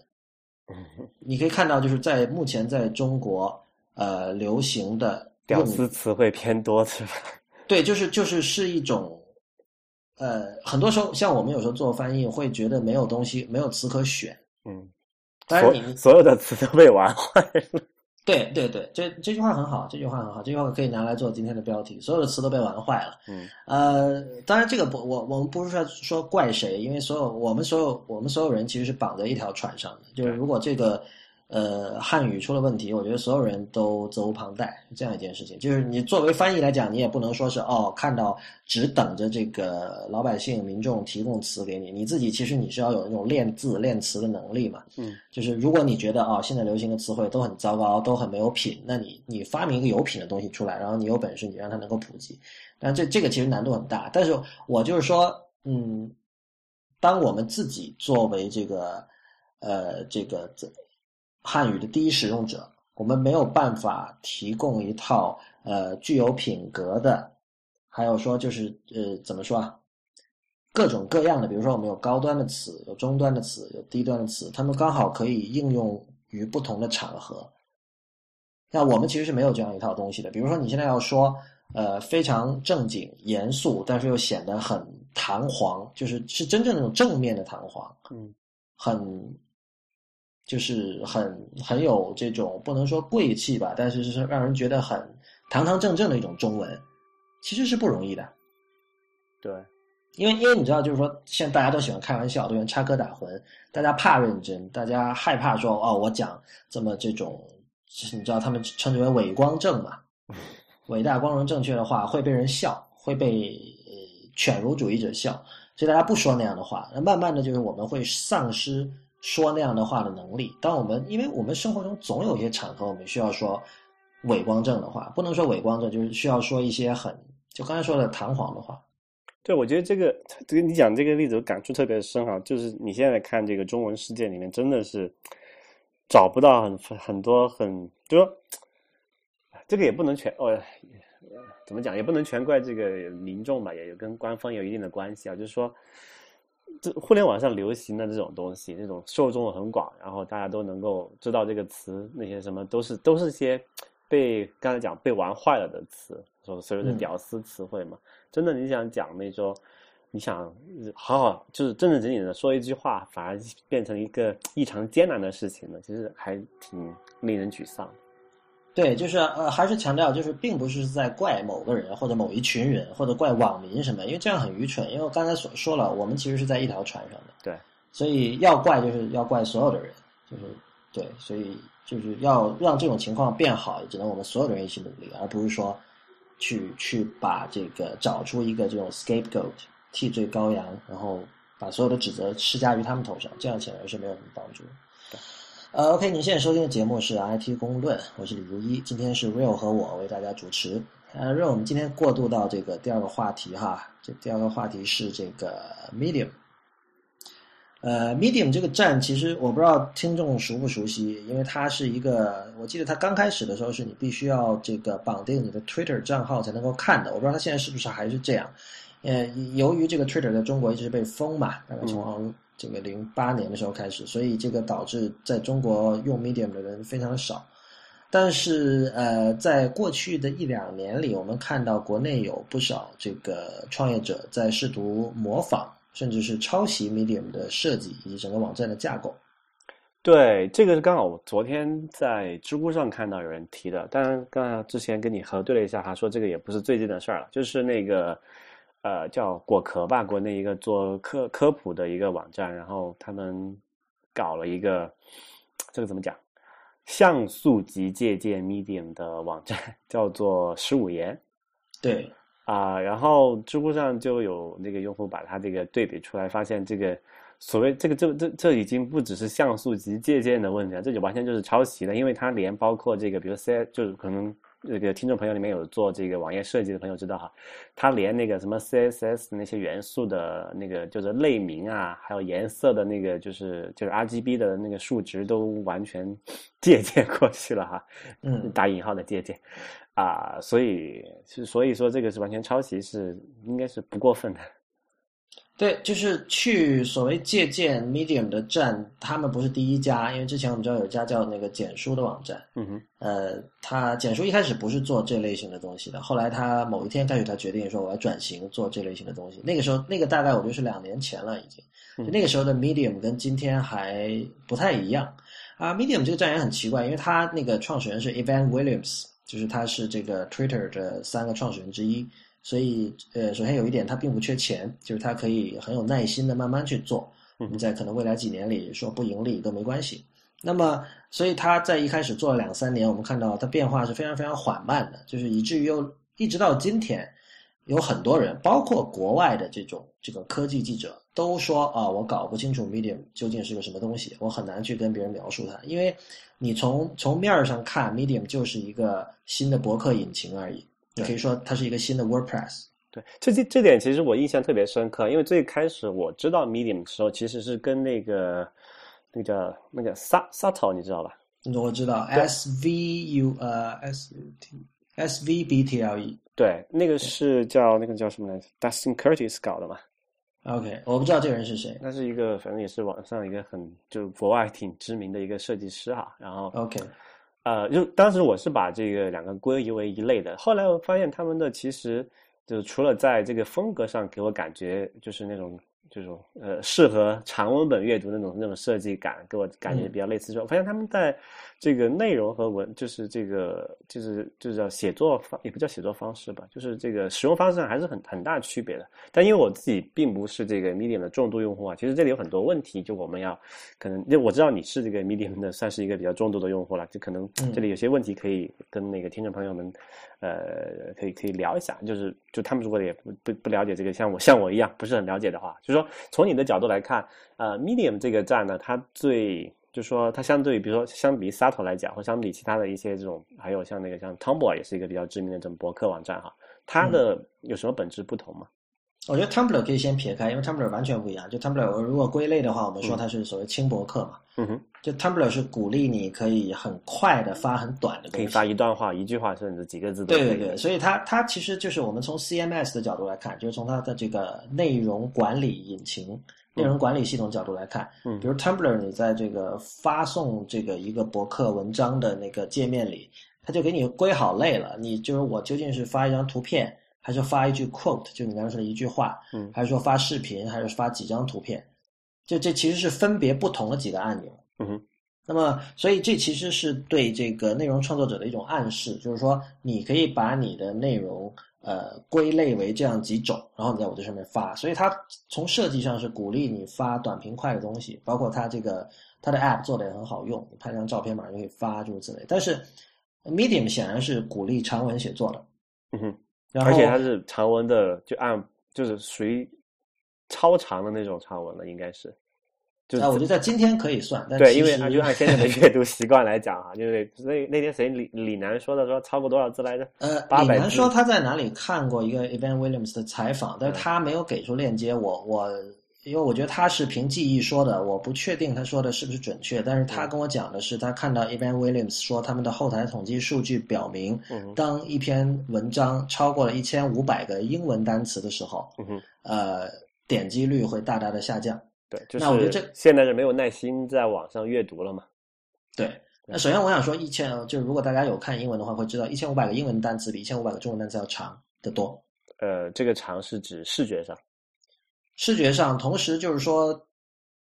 嗯你可以看到，就是在目前在中国呃流行的用屌丝词汇偏多是吧？对，就是就是是一种，呃，很多时候像我们有时候做翻译会觉得没有东西，没有词可选。嗯，当然你所所有的词都被玩坏了。对对对，这这句话很好，这句话很好，这句话可以拿来做今天的标题。所有的词都被玩坏了。嗯呃，当然这个不，我我们不是说说怪谁，因为所有我们所有我们所有人其实是绑在一条船上的。就是如果这个呃汉语出了问题，我觉得所有人都责无旁贷，这样一件事情。就是你作为翻译来讲，你也不能说是哦，看到只等着这个老百姓民众提供词给你，你自己其实你是要有那种练字练词的能力嘛。嗯，就是如果你觉得啊、哦，现在流行的词汇都很糟糕，都很没有品，那你你发明一个有品的东西出来，然后你有本事，你让它能够普及。但这这个其实难度很大。但是我就是说，嗯，当我们自己作为这个呃这个这汉语的第一使用者，我们没有办法提供一套呃具有品格的，还有说就是呃怎么说啊？各种各样的，比如说我们有高端的词，有中端的词，有低端的词，他们刚好可以应用于不同的场合。那我们其实是没有这样一套东西的。比如说你现在要说，呃，非常正经、严肃，但是又显得很弹簧，就是是真正那种正面的弹簧，嗯，很就是很很有这种不能说贵气吧，但是是让人觉得很堂堂正正的一种中文，其实是不容易的。对，因为因为你知道，就是说，现在大家都喜欢开玩笑，都喜欢插科打诨，大家怕认真，大家害怕说哦，我讲这么这种就是你知道他们称之为伪光正嘛，伟大、光荣、正确的话会被人笑，会被犬儒主义者笑，所以大家不说那样的话。那慢慢的就是我们会丧失说那样的话的能力。当我们因为我们生活中总有一些场合，我们需要说伪光正的话，不能说伪光正，就是需要说一些很就刚才说的弹簧的话。对，我觉得这个这个你讲这个例子，我感触特别深哈。就是你现在看这个中文世界里面，真的是找不到很很多很，就说这个也不能全哦，怎么讲也不能全怪这个民众吧，也有跟官方有一定的关系啊。就是说，这互联网上流行的这种东西，这种受众很广，然后大家都能够知道这个词，那些什么都是都是些被刚才讲被玩坏了的词，说所谓的屌丝词汇嘛。真的，你想讲那种，你想好好就是正正经经的说一句话，反而变成一个异常艰难的事情呢？其实还挺令人沮丧。对，就是呃，还是强调，就是并不是在怪某个人或者某一群人或者怪网民什么，因为这样很愚蠢。因为我刚才所说了，我们其实是在一条船上的。对，所以要怪就是要怪所有的人，就是对，所以就是要让这种情况变好，只能我们所有的人一起努力，而不是说。去去把这个找出一个这种 scapegoat 替罪羔羊，然后把所有的指责施加于他们头上，这样显然是没有什么帮助。呃，OK，您现在收听的节目是 IT 公论，我是李如一，今天是 Real 和我为大家主持。呃，Real，我们今天过渡到这个第二个话题哈，这第二个话题是这个 Medium。呃，Medium 这个站其实我不知道听众熟不熟悉，因为它是一个，我记得它刚开始的时候是你必须要这个绑定你的 Twitter 账号才能够看的，我不知道它现在是不是还是这样。呃，由于这个 Twitter 在中国一直被封嘛，大概从这个零八年的时候开始，所以这个导致在中国用 Medium 的人非常少。但是呃，在过去的一两年里，我们看到国内有不少这个创业者在试图模仿。甚至是抄袭 Medium 的设计以及整个网站的架构。对，这个是刚好我昨天在知乎上看到有人提的。当然，刚才之前跟你核对了一下，他说这个也不是最近的事儿了，就是那个呃叫果壳吧，国内一个做科科普的一个网站，然后他们搞了一个这个怎么讲，像素级借鉴 Medium 的网站，叫做十五言。对。啊，然后知乎上就有那个用户把它这个对比出来，发现这个所谓这个这这这已经不只是像素级借鉴的问题了，这就完全就是抄袭了，因为它连包括这个，比如 C 就是可能这个听众朋友里面有做这个网页设计的朋友知道哈，它连那个什么 CSS 那些元素的那个就是类名啊，还有颜色的那个就是就是 RGB 的那个数值都完全借鉴过去了哈，嗯，打引号的借鉴。啊，所以是所以说这个是完全抄袭，是应该是不过分的。对，就是去所谓借鉴 Medium 的站，他们不是第一家，因为之前我们知道有一家叫那个简书的网站，嗯哼，呃，他简书一开始不是做这类型的东西的，后来他某一天开始，他决定说我要转型做这类型的东西。那个时候，那个大概我觉得是两年前了，已经。就那个时候的 Medium 跟今天还不太一样啊。Medium 这个站也很奇怪，因为他那个创始人是 Evan Williams。就是他是这个 Twitter 的三个创始人之一，所以呃，首先有一点，他并不缺钱，就是他可以很有耐心的慢慢去做。你在可能未来几年里说不盈利都没关系。那么，所以他在一开始做了两三年，我们看到他变化是非常非常缓慢的，就是以至于又一直到今天，有很多人，包括国外的这种这个科技记者，都说啊，我搞不清楚 Medium 究竟是个什么东西，我很难去跟别人描述它，因为。你从从面儿上看，Medium 就是一个新的博客引擎而已。你可以说它是一个新的 WordPress。对，这这这点其实我印象特别深刻，因为最开始我知道 Medium 的时候，其实是跟那个那个叫那个 Subtle，你知道吧？我知道 S V U 呃 S T S V B T L E。对，那个是叫那个叫什么来着？Dustin Curtis 搞的嘛。OK，我不知道这个人是谁。那是一个，反正也是网上一个很就国外挺知名的一个设计师哈。然后 OK，呃，就当时我是把这个两个归为一类的。后来我发现他们的其实就除了在这个风格上给我感觉就是那种这种呃适合长文本阅读那种那种设计感，给我感觉比较类似。我发现他们在这个内容和文，就是这个就是就是叫写作方，也不叫写作方式吧，就是这个使用方式上还是很很大区别的。但因为我自己并不是这个 Medium 的重度用户啊，其实这里有很多问题，就我们要可能，因为我知道你是这个 Medium 的，算是一个比较重度的用户了，就可能这里有些问题可以跟那个听众朋友们呃可以可以聊一下，就是就他们如果也不不不了解这个，像我像我一样不是很了解的话，就说。从你的角度来看，呃，Medium 这个站呢，它最就是说，它相对于比如说相比 s a t o 来讲，或相比其他的一些这种，还有像那个像 Tumblr 也是一个比较知名的这种博客网站哈，它的有什么本质不同吗？我觉得 Tumblr 可以先撇开，因为 Tumblr 完全不一样。就 Tumblr 我如果归类的话，我们说它是所谓轻博客嘛。嗯哼。就 Tumblr 是鼓励你可以很快的发很短的东西，可以发一段话、一句话甚至几个字。对对对，所以它它其实就是我们从 CMS 的角度来看，就是从它的这个内容管理引擎、内容管理系统角度来看。嗯。比如 Tumblr，你在这个发送这个一个博客文章的那个界面里，它就给你归好类了。你就是我究竟是发一张图片。还是发一句 quote，就你刚才说的一句话，嗯，还是说发视频，还是发几张图片，就这其实是分别不同的几个按钮，嗯哼。那么，所以这其实是对这个内容创作者的一种暗示，就是说你可以把你的内容呃归类为这样几种，然后你在我这上面发。所以它从设计上是鼓励你发短平快的东西，包括它这个它的 app 做的也很好用，你拍张照片马上就可以发，诸如此类。但是 Medium 显然是鼓励长文写作的，嗯哼。而且它是长文的，就按就是属于超长的那种长文了，应该是。啊，我觉得在今天可以算，但对，因为就按现在的阅读习惯来讲哈，就是那那天谁李李楠说的说超过多少字来着？呃，李楠说他在哪里看过一个 Evan Williams 的采访，但是他没有给出链接，我我。因为我觉得他是凭记忆说的，我不确定他说的是不是准确。但是他跟我讲的是，他看到 Evan Williams 说他们的后台统计数据表明，当一篇文章超过了一千五百个英文单词的时候，呃，点击率会大大的下降。对，就是那我觉得这现在是没有耐心在网上阅读了嘛？对。那首先我想说，一千就是如果大家有看英文的话，会知道一千五百个英文单词比一千五百个中文单词要长得多。呃，这个长是指视觉上。视觉上，同时就是说，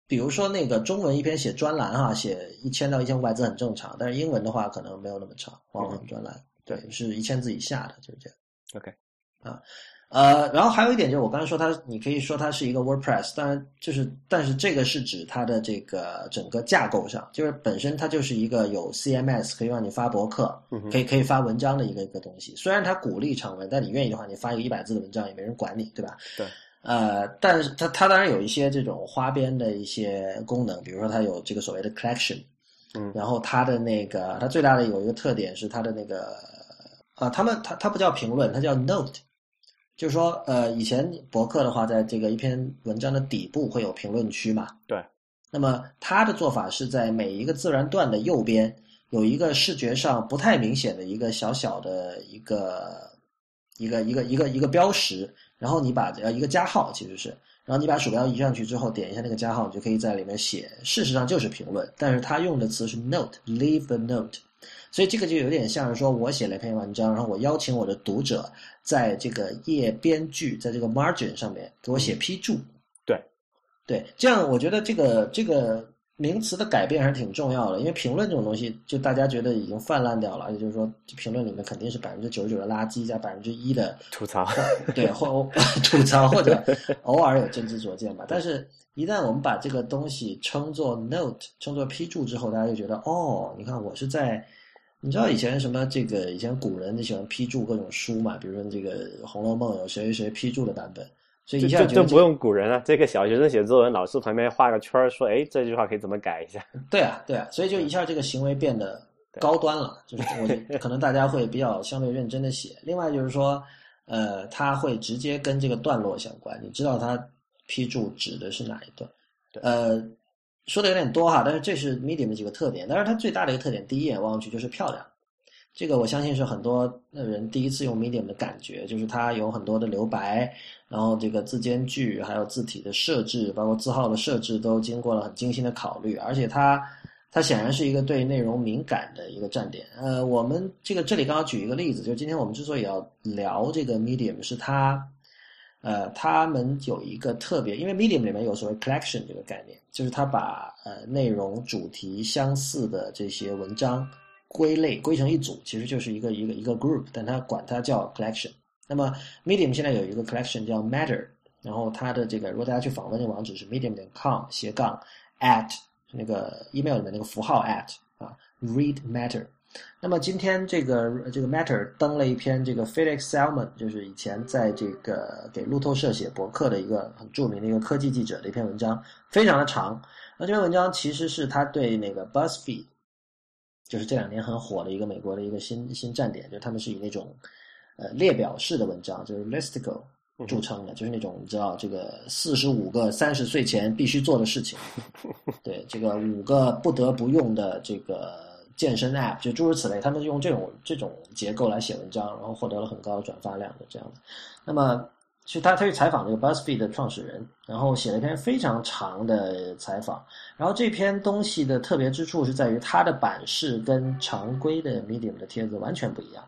比如说那个中文一篇写专栏哈，写一千到一千五百字很正常，但是英文的话可能没有那么长，往往专栏对是一千字以下的，就是这样。OK，啊，呃，然后还有一点就是我刚才说它，你可以说它是一个 WordPress，当然就是，但是这个是指它的这个整个架构上，就是本身它就是一个有 CMS 可以让你发博客，可以可以发文章的一个一个东西。虽然它鼓励长文，但你愿意的话，你发一个一百字的文章也没人管你，对吧？对。呃，但是它它当然有一些这种花边的一些功能，比如说它有这个所谓的 collection，嗯，然后它的那个它最大的有一个特点是它的那个呃，他们它它不叫评论，它叫 note，就是说呃，以前博客的话，在这个一篇文章的底部会有评论区嘛，对，那么它的做法是在每一个自然段的右边有一个视觉上不太明显的一个小小的一个一个一个一个一个标识。然后你把呃一个加号其实是，然后你把鼠标移上去之后，点一下那个加号，你就可以在里面写。事实上就是评论，但是他用的词是 note，leave the note，所以这个就有点像是说我写了一篇文章，然后我邀请我的读者在这个页边距，在这个 margin 上面给我写批注。对，对，这样我觉得这个这个。名词的改变还是挺重要的，因为评论这种东西，就大家觉得已经泛滥掉了。也就是说，评论里面肯定是百分之九十九的垃圾加百分之一的吐槽，对，或 吐槽或者偶尔有真知灼见吧。但是，一旦我们把这个东西称作 note，称作批注之后，大家就觉得哦，你看我是在，你知道以前什么这个以前古人就喜欢批注各种书嘛，比如说这个《红楼梦》有谁谁谁批注的版本。所以一下就不用古人了，这个小学生写作文，老师旁边画个圈儿说：“哎，这句话可以怎么改一下？”对啊，对啊，所以就一下这个行为变得高端了，就是我 可能大家会比较相对认真的写。另外就是说，呃，他会直接跟这个段落相关，你知道他批注指的是哪一段？呃，说的有点多哈，但是这是 Medium 的几个特点。但是它最大的一个特点，第一眼望去就是漂亮。这个我相信是很多人第一次用 Medium 的感觉，就是它有很多的留白，然后这个字间距还有字体的设置，包括字号的设置都经过了很精心的考虑，而且它它显然是一个对内容敏感的一个站点。呃，我们这个这里刚好举一个例子，就是今天我们之所以要聊这个 Medium，是它呃，他们有一个特别，因为 Medium 里面有所谓 collection 这个概念，就是他把呃内容主题相似的这些文章归类归成一组，其实就是一个一个一个 group，但它管它叫 collection。那么 Medium 现在有一个 collection 叫 Matter，然后它的这个如果大家去访问这个网址是 medium 点 com 斜杠 at 那个 email 里面那个符号 at 啊 read matter。那么今天这个这个 Matter 登了一篇这个 Felix Salmon，就是以前在这个给路透社写博客的一个很著名的一个科技记者的一篇文章，非常的长。那这篇文章其实是他对那个 BuzzFeed，就是这两年很火的一个美国的一个新新站点，就是他们是以那种呃列表式的文章，就是 listicle 著称的，就是那种你知道这个四十五个三十岁前必须做的事情，对这个五个不得不用的这个。健身 App 就诸如此类，他们用这种这种结构来写文章，然后获得了很高的转发量的这样的。那么，其实他他去采访这个 BuzzFeed 的创始人，然后写了一篇非常长的采访。然后这篇东西的特别之处是在于它的版式跟常规的 Medium 的帖子完全不一样。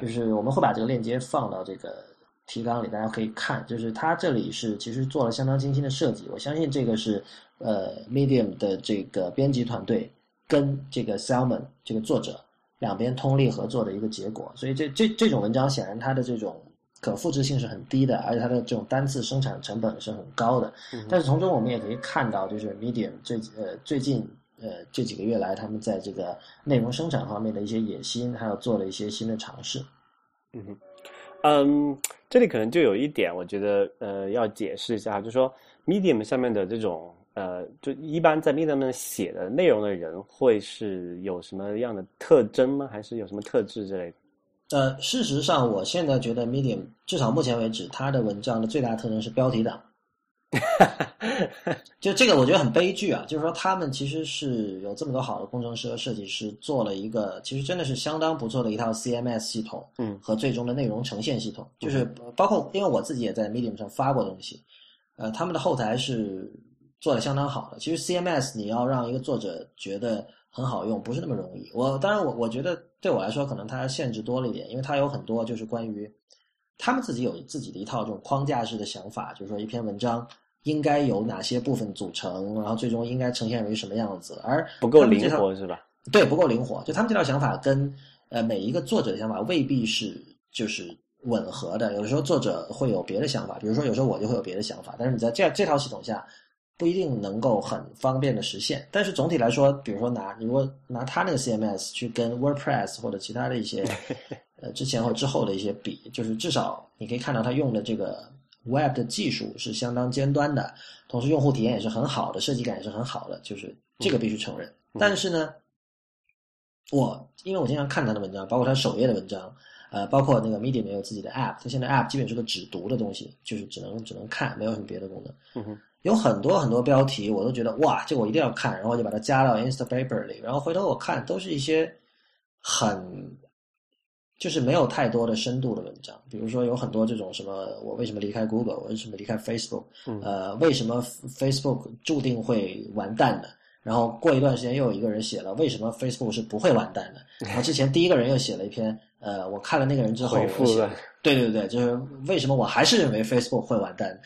就是我们会把这个链接放到这个提纲里，大家可以看。就是它这里是其实做了相当精心的设计，我相信这个是呃 Medium 的这个编辑团队。跟这个 Selman 这个作者两边通力合作的一个结果，所以这这这种文章显然它的这种可复制性是很低的，而且它的这种单次生产成本是很高的。但是从中我们也可以看到，就是 Medium 最呃最近呃这几个月来，他们在这个内容生产方面的一些野心，还有做了一些新的尝试。嗯哼，嗯，这里可能就有一点，我觉得呃要解释一下，就是说 Medium 上面的这种。呃，就一般在 Medium 写的内容的人会是有什么样的特征吗？还是有什么特质之类的？呃，事实上，我现在觉得 Medium 至少目前为止，它的文章的最大特征是标题党。就这个，我觉得很悲剧啊！就是说，他们其实是有这么多好的工程师和设计师，做了一个其实真的是相当不错的一套 CMS 系统，嗯，和最终的内容呈现系统，就是包括因为我自己也在 Medium 上发过东西，呃，他们的后台是。做的相当好的，其实 CMS 你要让一个作者觉得很好用，不是那么容易。我当然我我觉得对我来说可能它限制多了一点，因为它有很多就是关于他们自己有自己的一套这种框架式的想法，就是说一篇文章应该由哪些部分组成，然后最终应该呈现为什么样子，而不够灵活是吧？对，不够灵活。就他们这套想法跟呃每一个作者的想法未必是就是吻合的，有的时候作者会有别的想法，比如说有时候我就会有别的想法，但是你在这这套系统下。不一定能够很方便的实现，但是总体来说，比如说拿如果拿他那个 CMS 去跟 WordPress 或者其他的一些 呃之前或之后的一些比，就是至少你可以看到他用的这个 Web 的技术是相当尖端的，同时用户体验也是很好的，设计感也是很好的，就是这个必须承认。但是呢，我因为我经常看他的文章，包括他首页的文章，呃，包括那个 Medium 也有自己的 App，他现在 App 基本是个只读的东西，就是只能只能看，没有什么别的功能。有很多很多标题，我都觉得哇，这个我一定要看，然后我就把它加到 Instapaper 里，然后回头我看，都是一些很就是没有太多的深度的文章。比如说有很多这种什么，我为什么离开 Google，我为什么离开 Facebook，呃，为什么 Facebook 注定会完蛋的？然后过一段时间又有一个人写了，为什么 Facebook 是不会完蛋的？然后之前第一个人又写了一篇，呃，我看了那个人之后，我写，对对对，就是为什么我还是认为 Facebook 会完蛋？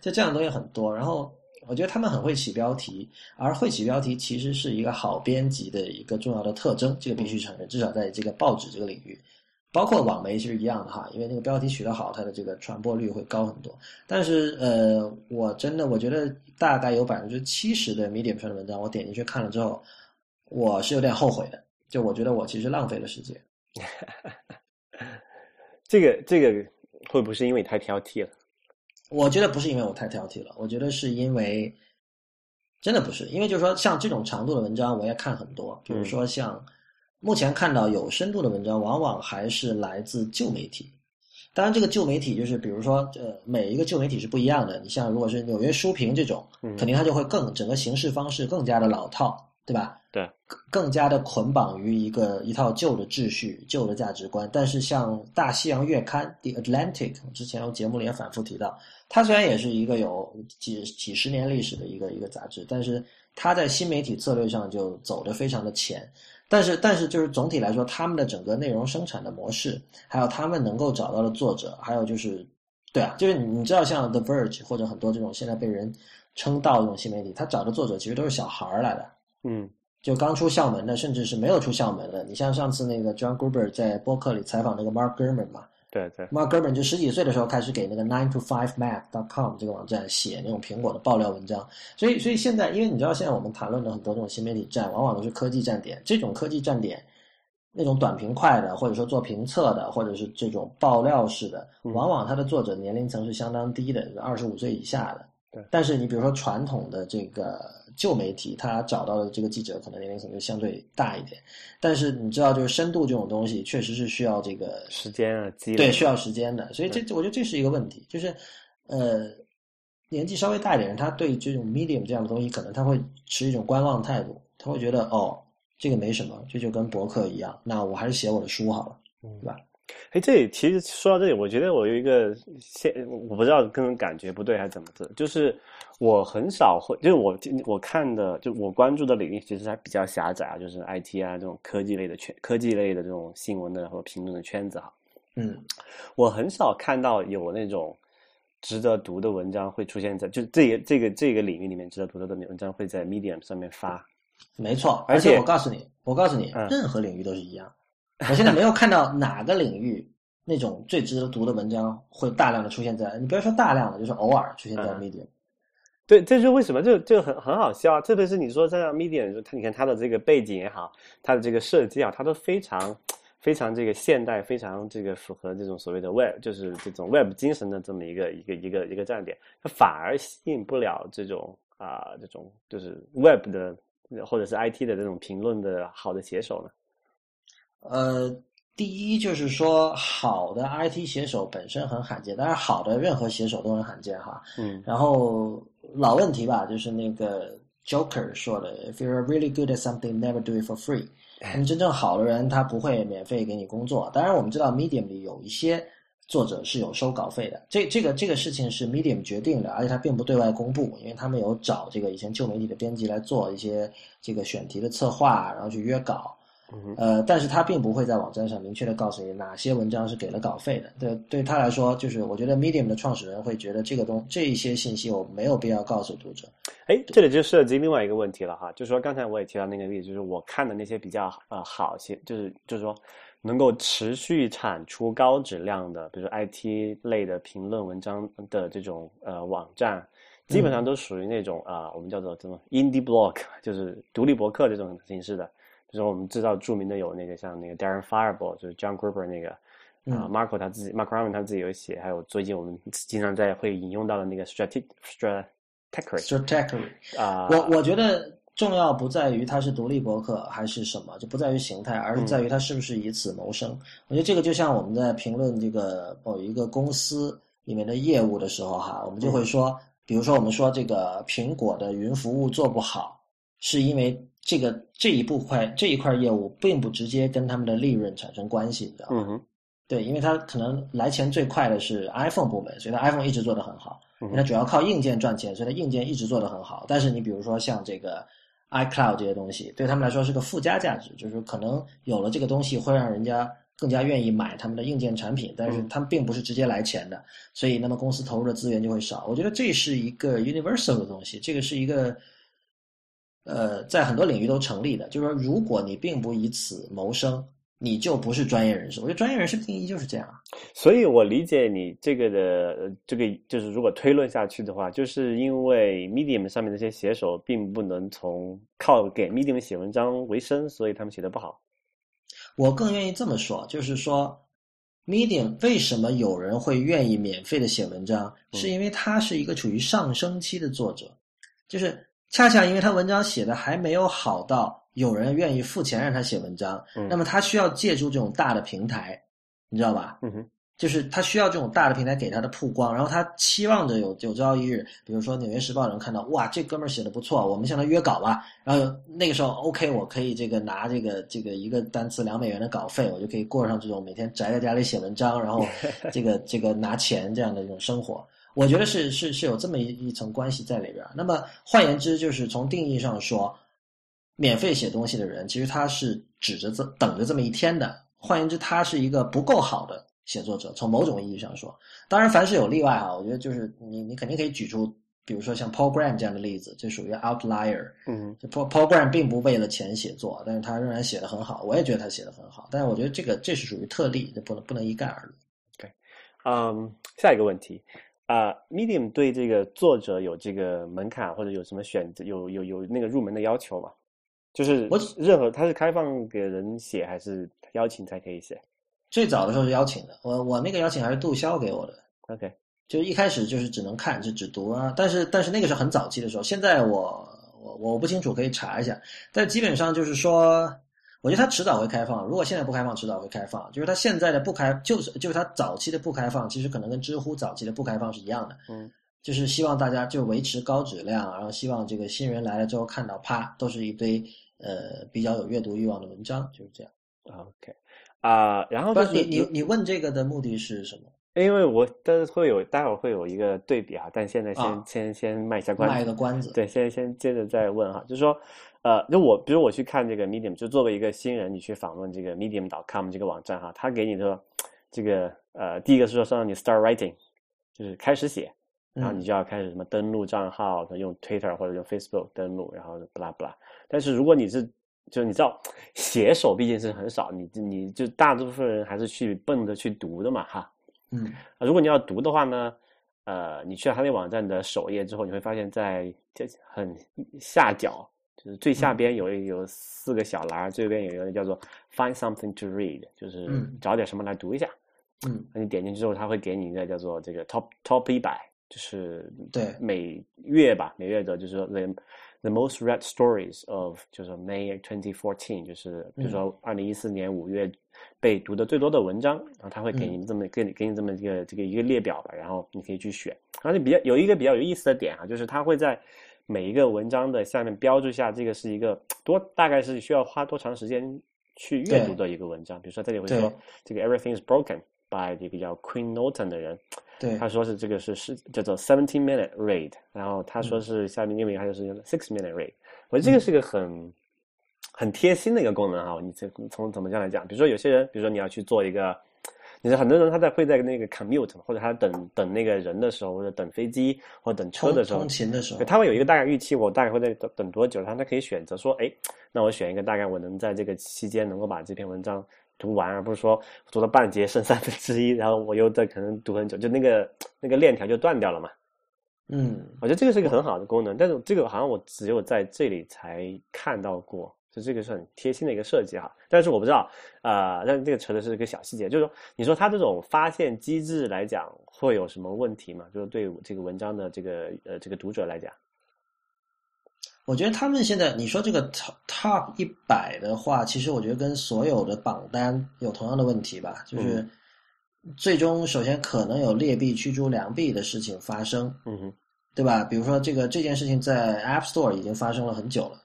就这样的东西很多。然后我觉得他们很会起标题，而会起标题其实是一个好编辑的一个重要的特征，这个必须承认。至少在这个报纸这个领域，包括网媒其实一样的哈，因为那个标题取得好，它的这个传播率会高很多。但是呃，我真的我觉得大概有百分之七十的 Medium 上的文章，我点进去看了之后，我是有点后悔的。就我觉得我其实浪费了时间，这个这个会不是因为太挑剔了？我觉得不是因为我太挑剔了，我觉得是因为真的不是，因为就是说像这种长度的文章我也看很多，比如说像目前看到有深度的文章，往往还是来自旧媒体。当然，这个旧媒体就是比如说呃，每一个旧媒体是不一样的。你像如果是纽约书评这种，肯定它就会更整个形式方式更加的老套，对吧？对，更加的捆绑于一个一套旧的秩序、旧的价值观。但是像《大西洋月刊》《The Atlantic》，之前我节目里也反复提到，它虽然也是一个有几几十年历史的一个一个杂志，但是它在新媒体策略上就走得非常的前。但是，但是就是总体来说，他们的整个内容生产的模式，还有他们能够找到的作者，还有就是对啊，就是你你知道像 The Verge 或者很多这种现在被人称道这种新媒体，他找的作者其实都是小孩儿来的，嗯就刚出校门的，甚至是没有出校门的。你像上次那个 John Gruber 在播客里采访那个 Mark Gurman 嘛对对，，Mark Gurman 就十几岁的时候开始给那个 Nine to Five Mac dot com 这个网站写那种苹果的爆料文章，所以所以现在因为你知道现在我们谈论的很多这种新媒体站，往往都是科技站点，这种科技站点。那种短平快的，或者说做评测的，或者是这种爆料式的，嗯往往它的作者年龄层是相当低的，二十五岁以下的。对但是你比如说传统的这个旧媒体，他找到的这个记者可能年龄层就相对大一点。但是你知道，就是深度这种东西，确实是需要这个时间啊积累，对需要时间的。所以这我觉得这是一个问题，就是呃，年纪稍微大一点人，他对这种 medium 这样的东西，可能他会持一种观望态度，他会觉得哦，这个没什么，这就跟博客一样，那我还是写我的书好了，对吧？哎，这里其实说到这里，我觉得我有一个现，我不知道个人感觉不对还是怎么的，就是我很少会，就是我我看的，就我关注的领域其实还比较狭窄啊，就是 IT 啊这种科技类的圈，科技类的这种新闻的或评论的圈子哈。嗯我很少看到有那种值得读的文章会出现在，就这个这个这个领域里面值得读的文章会在 Medium 上面发。没错，而且而且我告诉你，我告诉你，嗯任何领域都是一样。我现在没有看到哪个领域那种最值得读的文章会大量的出现在，你不要说大量的，就是偶尔出现在嗯 Medium。对，这就是为什么就就很很好笑啊！特别是你说像 Medium，它你看它的这个背景也好，它的这个设计啊，它都非常非常这个现代，非常这个符合这种所谓的 Web，就是这种 Web 精神的这么一个一个一个一个站点，它反而吸引不了这种啊、这种就是 Web 的或者是 IT 的这种评论的好的写手呢。呃，第一就是说，好的 IT 写手本身很罕见，当然好的任何写手都很罕见哈。嗯然后老问题吧，就是那个 Joker 说的，If you're really good at something, never do it for free。你真正好的人，他不会免费给你工作。当然，我们知道 Medium 里有一些作者是有收稿费的，这这个这个事情是 Medium 决定的，而且他并不对外公布，因为他们有找这个以前旧媒体的编辑来做一些这个选题的策划，然后去约稿。嗯呃，但是他并不会在网站上明确的告诉你哪些文章是给了稿费的。对，对他来说，就是我觉得 Medium 的创始人会觉得这个东这一些信息我没有必要告诉读者。哎，这里就涉及另外一个问题了哈，就是说刚才我也提到那个例子，就是我看的那些比较呃好些，就是就是说能够持续产出高质量的，比如说 IT 类的评论文章的这种呃网站，基本上都属于那种啊、呃我们叫做什么 indie blog，就是独立博客这种形式的。比如说我们知道著名的有那个像那个 Darren Fireball，就是 John Gruber 那个。啊、嗯 m a r c o 他自己，Mark Raman 他自己有写，还有最近我们经常在会引用到的那个 Strate Stratechery Stratechery，啊，我我觉得重要不在于它是独立博客还是什么，就不在于形态，而是在于它是不是以此谋生。我觉得这个就像我们在评论这个某一个公司里面的业务的时候哈，我们就会说，比如说我们说这个苹果的云服务做不好，是因为这个这一部块这一块业务并不直接跟他们的利润产生关系，你知道吗？对，因为它可能来钱最快的是 iPhone 部门，所以它 iPhone 一直做得很好。它主要靠硬件赚钱，所以它硬件一直做得很好。但是你比如说像这个 iCloud 这些东西，对他们来说是个附加价值，就是可能有了这个东西会让人家更加愿意买他们的硬件产品，但是嗯他们并不是直接来钱的，所以那么公司投入的资源就会少。我觉得这是一个 universal 的东西，这个是一个。呃，在很多领域都成立的，就是说，如果你并不以此谋生，你就不是专业人士。我觉得专业人士定义就是这样啊。所以我理解你这个的呃这个就是如果推论下去的话，就是因为 Medium 上面那些写手并不能从靠给 Medium 写文章为生，所以他们写的不好。我更愿意这么说，就是说，Medium 为什么有人会愿意免费的写文章，是因为他是一个处于上升期的作者，就是恰恰因为他文章写的还没有好到有人愿意付钱让他写文章，嗯那么他需要借助这种大的平台，你知道吧？嗯哼，就是他需要这种大的平台给他的曝光，然后他期望着有有朝一日，比如说《纽约时报》能看到，哇，这哥们儿写的不错，我们向他约稿吧。然后那个时候，OK，我可以这个拿这个这个一个单词两美元的稿费，我就可以过上这种每天宅在家里写文章，然后 这个这个拿钱这样的一种生活。我觉得是是是有这么一一层关系在里边儿。那么换言之，就是从定义上说，免费写东西的人，其实他是指着这等着这么一天的。换言之，他是一个不够好的写作者。从某种意义上说，当然凡是有例外啊。我觉得就是你你肯定可以举出，比如说像 Paul Graham 这样的例子，这属于 outlier。嗯，就 Paul Paul Graham 并不为了钱写作，但是他仍然写的很好。我也觉得他写的很好，但是我觉得这个这是属于特例，这不能不能一概而论。嗯，下一个问题啊、m e d i u m 对这个作者有这个门槛或者有什么选择，有有有那个入门的要求吗？就是我任何它是开放给人写，还是邀请才可以写最早的时候是邀请的，我我那个邀请还是杜潇给我的。？OK，就一开始就是只能看，就只读啊。但是但是那个是很早期的时候，现在我我我不清楚，可以查一下。但基本上就是说，我觉得它迟早会开放。如果现在不开放，迟早会开放。就是它现在的不开，就是就是它早期的不开放，其实可能跟知乎早期的不开放是一样的。嗯，就是希望大家就维持高质量，然后希望这个新人来了之后看到，啪，都是一堆呃比较有阅读欲望的文章，就是这样。OK 啊、然后不就是你你你问这个的目的是什么？因为我但是会有待会儿会有一个对比哈，但现在先、啊先先卖一下关子，卖个关子。对，先先接着再问哈，就是说，呃，就我比如我去看这个 Medium，就作为一个新人，你去访问这个 Medium.com 这个网站哈，他给你的这个呃，第一个是说让你 start writing，就是开始写，然后你嗯就要开始什么登录账号，用 Twitter 或者用 Facebook 登录，然后 blah blah。但是如果你是就你知道写手毕竟是很少，你你就大多数人还是去奔着去读的嘛哈。嗯啊如果你要读的话呢，呃，你去了他那网站的首页之后，你会发现在这很下角，就是最下边有一有四个小栏儿，最右边有一个叫做 Find something to read，就是嗯。找点什么来读一下。嗯，那你点进去之后，它会给你一个叫做这个 Top Top 一百，就是对。每月吧，每月的就是说 the the most read stories of 就是 May 2014，就是比如说二零一四年五月被读的最多的文章，然后他会给你这么给你给你这么一个这个一个列表吧，然后你可以去选。然后你比较有一个比较有意思的点啊，就是它会在每一个文章的下面标注下这个是一个多大概是需要花多长时间去阅读的一个文章。比如说这里会说这个 Everything is Broken by 这个叫 Queen Norton 的人，对，他说是这个是是叫做 seventeen minute read，然后他说是下面另外一个就是 six minute read，我觉得这个是个很很贴心的一个功能哈。你这从怎么样来讲？比如说有些人，比如说你要去做一个，你说很多人他在会在那个 commute 或者他等等那个人的时候，或者等飞机或者等车的时候通，勤的时候，，他会有一个大概预期，我大概会在等等多久，他他可以选择说，哎，那我选一个大概我能在这个期间能够把这篇文章读完，而不是说读到半截剩三分之一，然后我又在可能读很久，就那个那个链条就断掉了嘛。嗯，我觉得这个是一个很好的功能，但是这个好像我只有在这里才看到过，就这个是很贴心的一个设计哈。但是我不知道，啊，但这个扯的是一个小细节，就是说，你说它这种发现机制来讲会有什么问题吗？就是对这个文章的这个呃这个读者来讲，我觉得他们现在你说这个 top top 一百的话，其实我觉得跟所有的榜单有同样的问题吧，就是最终首先可能有劣币驱逐良币的事情发生，嗯哼，对吧？比如说这个这件事情在 App Store 已经发生了很久了，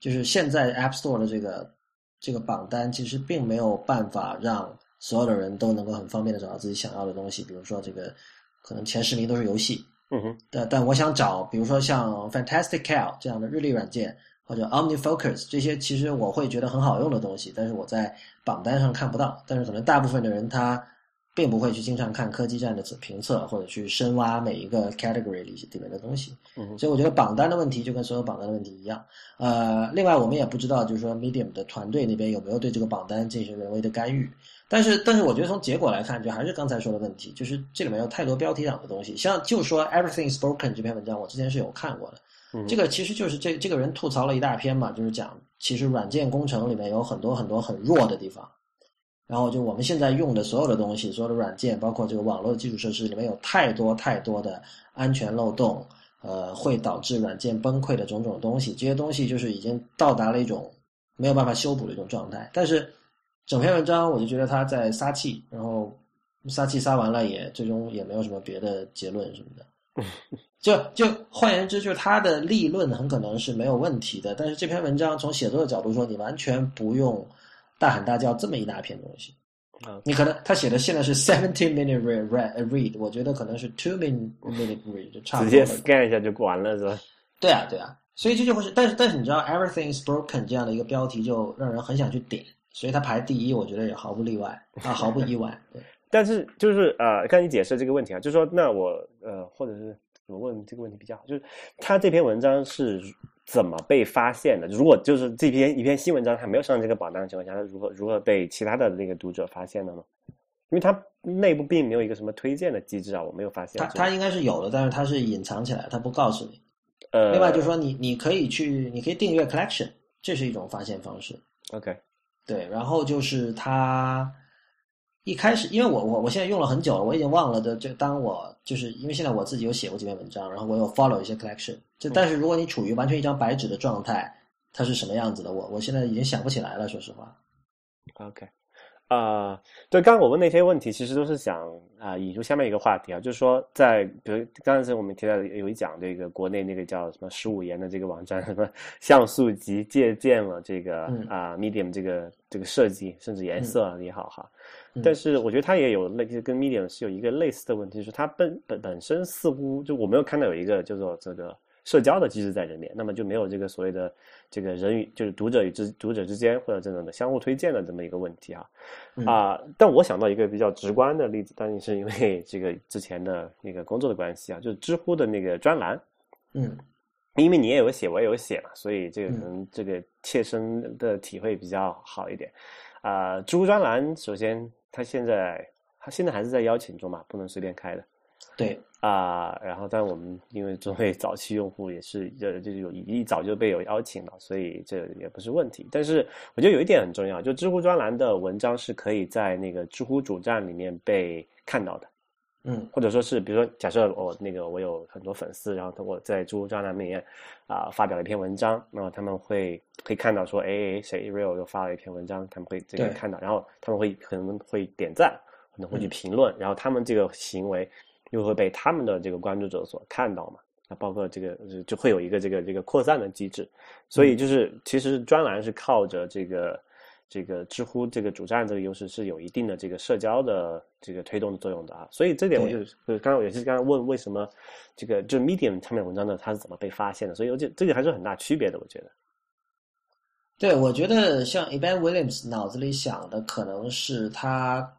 就是现在 App Store 的这个这个榜单其实并没有办法让所有的人都能够很方便的找到自己想要的东西，比如说这个可能前十名都是游戏，嗯哼，但但我想找，比如说像 Fantastic Cal 这样的日历软件，或者 OmniFocus 这些，其实我会觉得很好用的东西，但是我在榜单上看不到。但是可能大部分的人他并不会去经常看科技站的评测，或者去深挖每一个 category 里里面的东西。嗯，所以我觉得榜单的问题就跟所有榜单的问题一样。呃，另外我们也不知道，就是说 Medium 的团队那边有没有对这个榜单进行人为的干预。但是，但是我觉得从结果来看，就还是刚才说的问题，就是这里面有太多标题党的东西。像就说 Everything is Broken 这篇文章，我之前是有看过的。嗯这个其实就是这这个人吐槽了一大篇嘛，就是讲其实软件工程里面有很多很多很弱的地方。然后就我们现在用的所有的东西，所有的软件，包括这个网络的基础设施里面有太多太多的安全漏洞，呃，会导致软件崩溃的种种东西。这些东西就是已经到达了一种没有办法修补的一种状态。但是整篇文章我就觉得他在撒气，然后撒气撒完了也最终也没有什么别的结论什么的。就就换言之，就是他的立论很可能是没有问题的，但是这篇文章从写作的角度说，你完全不用大喊大叫这么一大篇东西。啊你可能他写的现在是 seventeen minute read read 我觉得可能是 two minute minute read 就差不多直接。scan 一下就完了是吧？对啊，对啊，所以这就会是，但是但是你知道 everything is broken 这样的一个标题就让人很想去点，所以它排第一，我觉得也毫不例外 啊，毫不意外。对，但是就是呃，刚你解释这个问题啊，就是说那我呃，或者是怎么问这个问题比较好？就是他这篇文章是怎么被发现的？如果就是这篇一篇新文章还没有上这个榜单的情况下，他如何如何被其他的这个读者发现的呢？因为它内部并没有一个什么推荐的机制啊，我没有发现。它它应该是有的，但是它是隐藏起来，它不告诉你。呃，另外就是说，你你可以去，你可以订阅 collection，这是一种发现方式。OK，对，然后就是它一开始，因为我我我现在用了很久了，我已经忘了的。就当我就是因为现在我自己有写过几篇文章，然后我有 follow 一些 collection。就但是如果你处于完全一张白纸的状态，它是什么样子的？我我现在已经想不起来了，说实话。OK，啊、对，刚刚我问那些问题，其实都是想啊、引出下面一个话题啊，就是说在，比如刚才我们提到有一讲这个国内那个叫什么十五言的这个网站，什么像素级借鉴了这个嗯啊、Medium 这个这个设计，甚至颜色也好哈。嗯但是我觉得它也有类似跟 Medium 是有一个类似的问题，就是它本本本身似乎就我没有看到有一个叫做这个社交的机制在里面，那么就没有这个所谓的这个人与就是读者与之读者之间或者这种的相互推荐的这么一个问题啊嗯。啊、但我想到一个比较直观的例子，当然是因为这个之前的那个工作的关系啊，就是知乎的那个专栏，嗯。因为你也有写，我也有写嘛，所以这个嗯。可能这个切身的体会比较好一点。啊、知乎专栏首先它现在它现在还是在邀请中嘛，不能随便开的对，啊、然后，但我们因为作为早期用户，也是这这有一早就被有邀请了，所以这也不是问题。但是我觉得有一点很重要，就知乎专栏的文章是可以在那个知乎主站里面被看到的。嗯或者说是，比如说，假设我那个我有很多粉丝，然后我在知乎专栏里面啊、发表了一篇文章，那么他们会可以看到说，哎，谁 real 又发了一篇文章，他们会这个看到，然后他们会可能会点赞，可能会去嗯评论，然后他们这个行为又会被他们的这个关注者所看到嘛。那包括这个就就会有一个这个这个扩散的机制，所以就是其实专栏是靠着这个这个知乎这个主站这个优势是有一定的这个社交的这个推动的作用的啊，所以这点我就是呃刚刚也是刚刚问为什么这个就是 Medium 上面文章呢它是怎么被发现的，所以我觉得这个还是很大区别的，我觉得。对，我觉得像 Eban Williams 脑子里想的，可能是他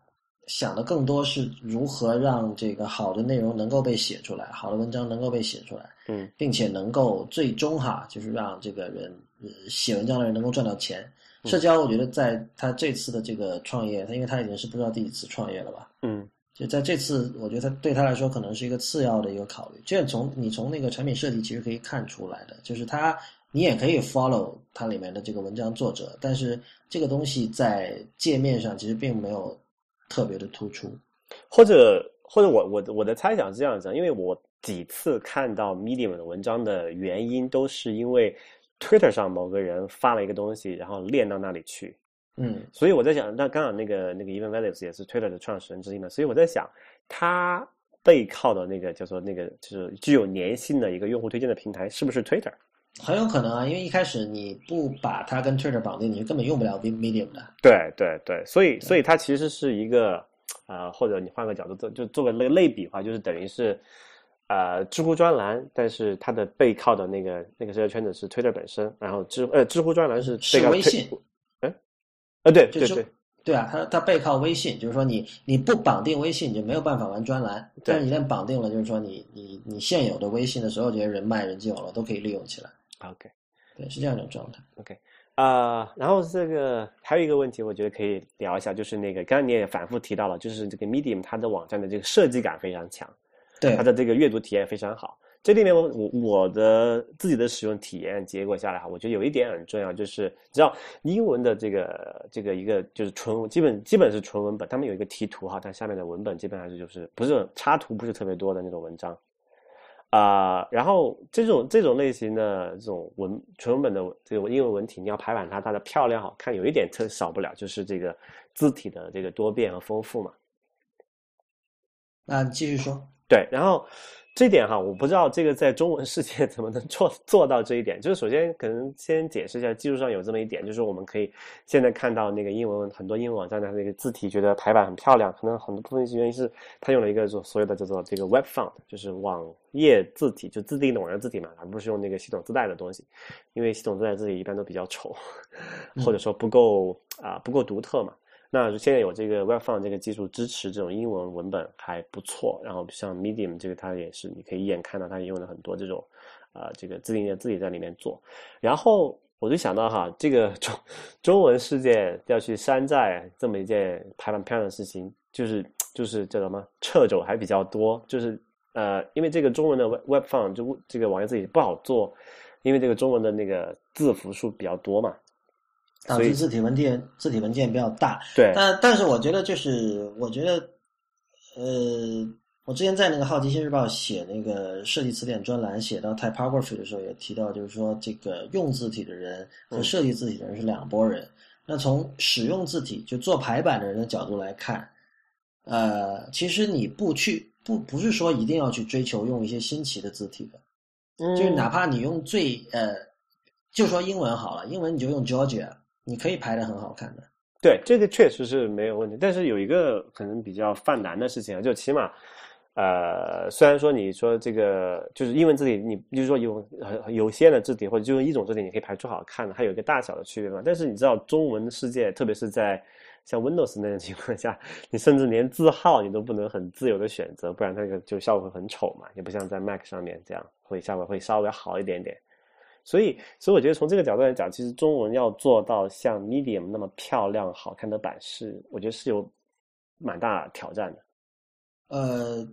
想的更多是如何让这个好的内容能够被写出来，好的文章能够被写出来，嗯并且能够最终哈，就是让这个人呃写文章的人能够赚到钱。社交，我觉得在他这次的这个创业，他因为他已经是不知道第几次创业了吧，嗯就在这次，我觉得他对他来说可能是一个次要的一个考虑。这从你从那个产品设计其实可以看出来的，就是他你也可以 follow 它里面的这个文章作者，但是这个东西在界面上其实并没有特别的突出。或者或者我我我的猜想是这样子，因为我几次看到 Medium 的文章的原因，都是因为 Twitter 上某个人发了一个东西，然后链到那里去，嗯所以我在想，那刚好那个那个 Evan Williams 也是 Twitter 的创始人之一嘛，所以我在想，他背靠的那个叫做那个就是具有粘性的一个用户推荐的平台，是不是 Twitter？很有可能啊，因为一开始你不把它跟 Twitter 绑定，你是根本用不了 Medium 的。对对对，所以所以它其实是一个呃，或者你换个角度做，就做个类类比的话，就是等于是呃知乎专栏，但是它的背靠的那个那个社交圈子是 Twitter 本身，然后知呃知乎专栏是是背靠微信，嗯，呃对就是对对，对啊，它它背靠微信，就是说你你不绑定微信，你就没有办法玩专栏。但是你一旦绑定了，就是说你你你现有的微信的所有这些人脉人际网络都可以利用起来。OK。对，是这样一种状态。OK，啊、然后这个还有一个问题，我觉得可以聊一下，就是那个刚才你也反复提到了，就是这个 Medium 它的网站的这个设计感非常强，对它，的这个阅读体验非常好。这里面我我我的自己的使用体验结果下来哈，我觉得有一点很重要，就是你知道英文的这个这个一个就是纯基本基本是纯文本，他们有一个题图哈，但下面的文本基本上是就是不是插图不是特别多的那种文章。啊、然后这种这种类型的这种文纯文本的这个英文文体，你要排版它，它的漂亮好看，有一点特少不了，就是这个字体的这个多变和丰富嘛。那你继续说。对，然后这点哈，我不知道这个在中文世界 怎么能做做到这一点。就是首先可能先解释一下，技术上有这么一点，就是我们可以现在看到那个英文很多英文网站的那个字体，觉得排版很漂亮，可能很多部分原因是它用了一个所所谓的叫做这个 Web Font，就是网页字体，就自定义的网页字体嘛，而不是用那个系统自带的东西，因为系统自带字体一般都比较丑，或者说不够啊、不够独特嘛。那现在有这个 Webfont 这个技术支持这种英文文本还不错，然后像 Medium 这个它也是，你可以一眼看到它用了很多这种啊、这个自定义的字体在里面做。然后我就想到哈，这个中中文世界要去山寨这么一件排版漂亮的事情，就是就是叫什么掣肘还比较多，就是呃，因为这个中文的 Web Webfont 就这个网页字体不好做，因为这个中文的那个字符数比较多嘛，导致字体文件字体文件比较大。对，但但是我觉得就是我觉得，呃，我之前在那个《好奇心日报》写那个设计词典专栏，写到 typography 的时候也提到，就是说这个用字体的人和设计字体的人是两拨人。那从使用字体就做排版的人的角度来看，呃，其实你不去不不是说一定要去追求用一些新奇的字体的，嗯就是哪怕你用最呃，就说英文好了，英文你就用 Georgia，你可以排的很好看的。对，这个确实是没有问题，但是有一个可能比较犯难的事情啊，就起码，呃，虽然说你说这个就是英文字体，你就是说有很有限的字体或者就用一种字体，你可以排出好看的，它有一个大小的区别嘛。但是你知道中文世界，特别是在像 Windows 那种情况下，你甚至连字号你都不能很自由的选择，不然它那个就效果很丑嘛，也不像在 Mac 上面这样会效果会稍微好一点点。所以，所以我觉得从这个角度来讲，其实中文要做到像 Medium 那么漂亮、好看的版式，我觉得是有蛮大挑战的。呃，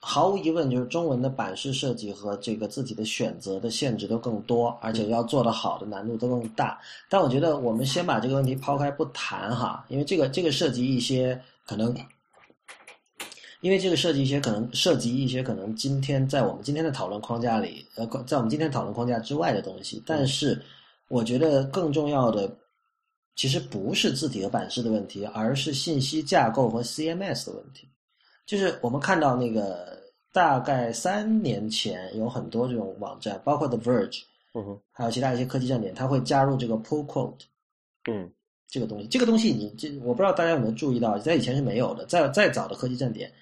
毫无疑问，就是中文的版式设计和这个字体的选择的限制都更多，而且要做得好的难度都更大。但我觉得我们先把这个问题抛开不谈哈，因为这个这个涉及一些可能，因为这个涉及一些可能涉及一些可能今天在我们今天的讨论框架里，呃，在我们今天讨论框架之外的东西。但是我觉得更重要的。其实不是字体和版式的问题，而是信息架构和 CMS 的问题。就是我们看到那个大概三年前有很多这种网站，包括 The Verge，嗯哼，还有其他一些科技站点，它会加入这个 pull quote 嗯这个东西。这个东西你这我不知道大家有没有注意到，在以前是没有的，在再早的科技站点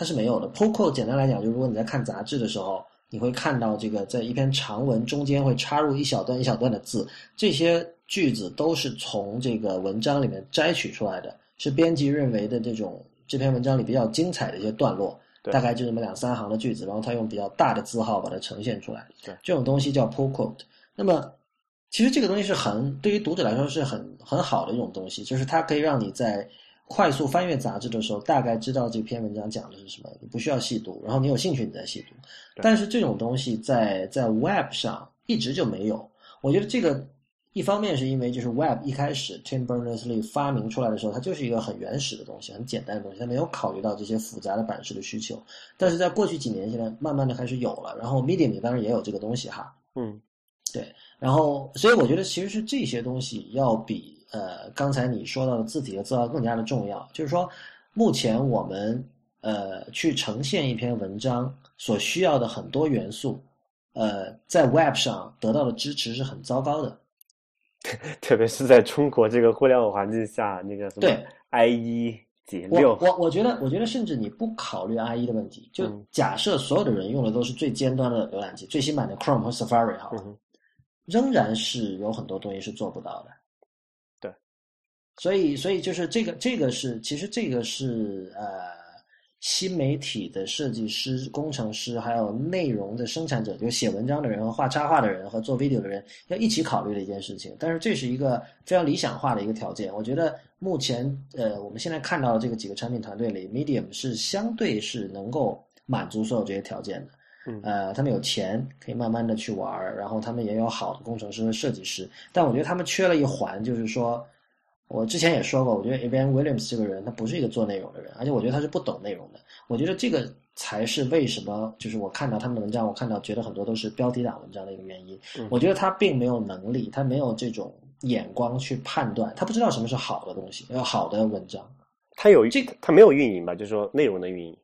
它是没有的。pull quote 简单来讲，就是如果你在看杂志的时候，你会看到这个在一篇长文中间会插入一小段一小段的字，这些句子都是从这个文章里面摘取出来的，是编辑认为的这种这篇文章里比较精彩的一些段落，大概就这么两三行的句子，然后他用比较大的字号把它呈现出来。对，这种东西叫 pull quote。那么，其实这个东西是很对于读者来说是很很好的一种东西，就是它可以让你在快速翻阅杂志的时候，大概知道这篇文章讲的是什么，你不需要细读，然后你有兴趣你再细读。但是这种东西在在 Web 上一直就没有。我觉得这个一方面是因为就是 Web 一开始 Tim Berners-Lee 发明出来的时候，它就是一个很原始的东西，很简单的东西，它没有考虑到这些复杂的版式的需求。但是在过去几年，现在慢慢的开始有了。然后 Medium 里当然也有这个东西哈，嗯对然后，所以我觉得其实是这些东西要比呃刚才你说到的字体和字号更加的重要。就是说，目前我们呃去呈现一篇文章所需要的很多元素，呃，在 Web 上得到的支持是很糟糕的。特别是在中国这个互联网环境下，那个什么对 IE 解我六，我我觉得，我觉得甚至你不考虑 IE 的问题，就嗯假设所有的人用的都是最尖端的浏览器，最新版的 Chrome 和 Safari 好了，嗯仍然是有很多东西是做不到的。对，所以所以就是这个这个是其实这个是呃新媒体的设计师、工程师，还有内容的生产者，就是写文章的人和画插画的人和做 video 的人要一起考虑的一件事情。但是这是一个非常理想化的一个条件。我觉得目前呃我们现在看到的这个几个产品团队里，Medium 是相对是能够满足所有这些条件的。嗯呃，他们有钱可以慢慢的去玩儿，然后他们也有好的工程师和设计师，但我觉得他们缺了一环，就是说，我之前也说过，我觉得 Evan Williams 这个人他不是一个做内容的人，而且我觉得他是不懂内容的。我觉得这个才是为什么，就是我看到他们的文章，我看到觉得很多都是标题党文章的一个原因。嗯我觉得他并没有能力，他没有这种眼光去判断，他不知道什么是好的东西，要好的文章。他有这个他没有运营吧？就是说内容的运营，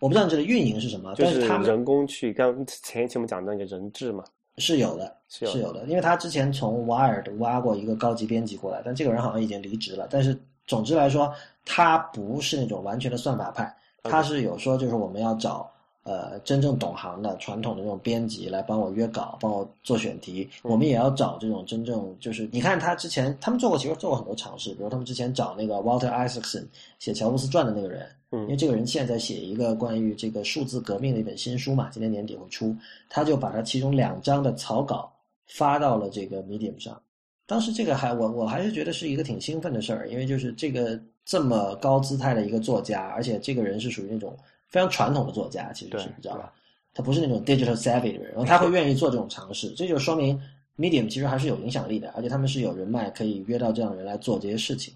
我不知道你这个运营是什么，就是他人工去刚前一期我们讲的那个人质嘛，是有的，是有的。是有的，因为他之前从 Wired 挖过一个高级编辑过来，但这个人好像已经离职了。但是总之来说，他不是那种完全的算法派，他是有说就是我们要找呃真正懂行的传统的这种编辑来帮我约稿，帮我做选题。我们也要找这种真正就是你看他之前他们做过，其实做过很多尝试，比如他们之前找那个 Walter Isaacson 写乔布斯传的那个人，因为这个人现在写一个关于这个数字革命的一本新书嘛，今年年底会出，他就把他其中两章的草稿发到了这个 Medium 上。当时这个还我我还是觉得是一个挺兴奋的事儿，因为就是这个这么高姿态的一个作家，而且这个人是属于那种非常传统的作家，其实是你知道吧？他不是那种 digital savvy 的人，然后他会愿意做这种尝试，这就说明 Medium 其实还是有影响力的，而且他们是有人脉可以约到这样的人来做这些事情。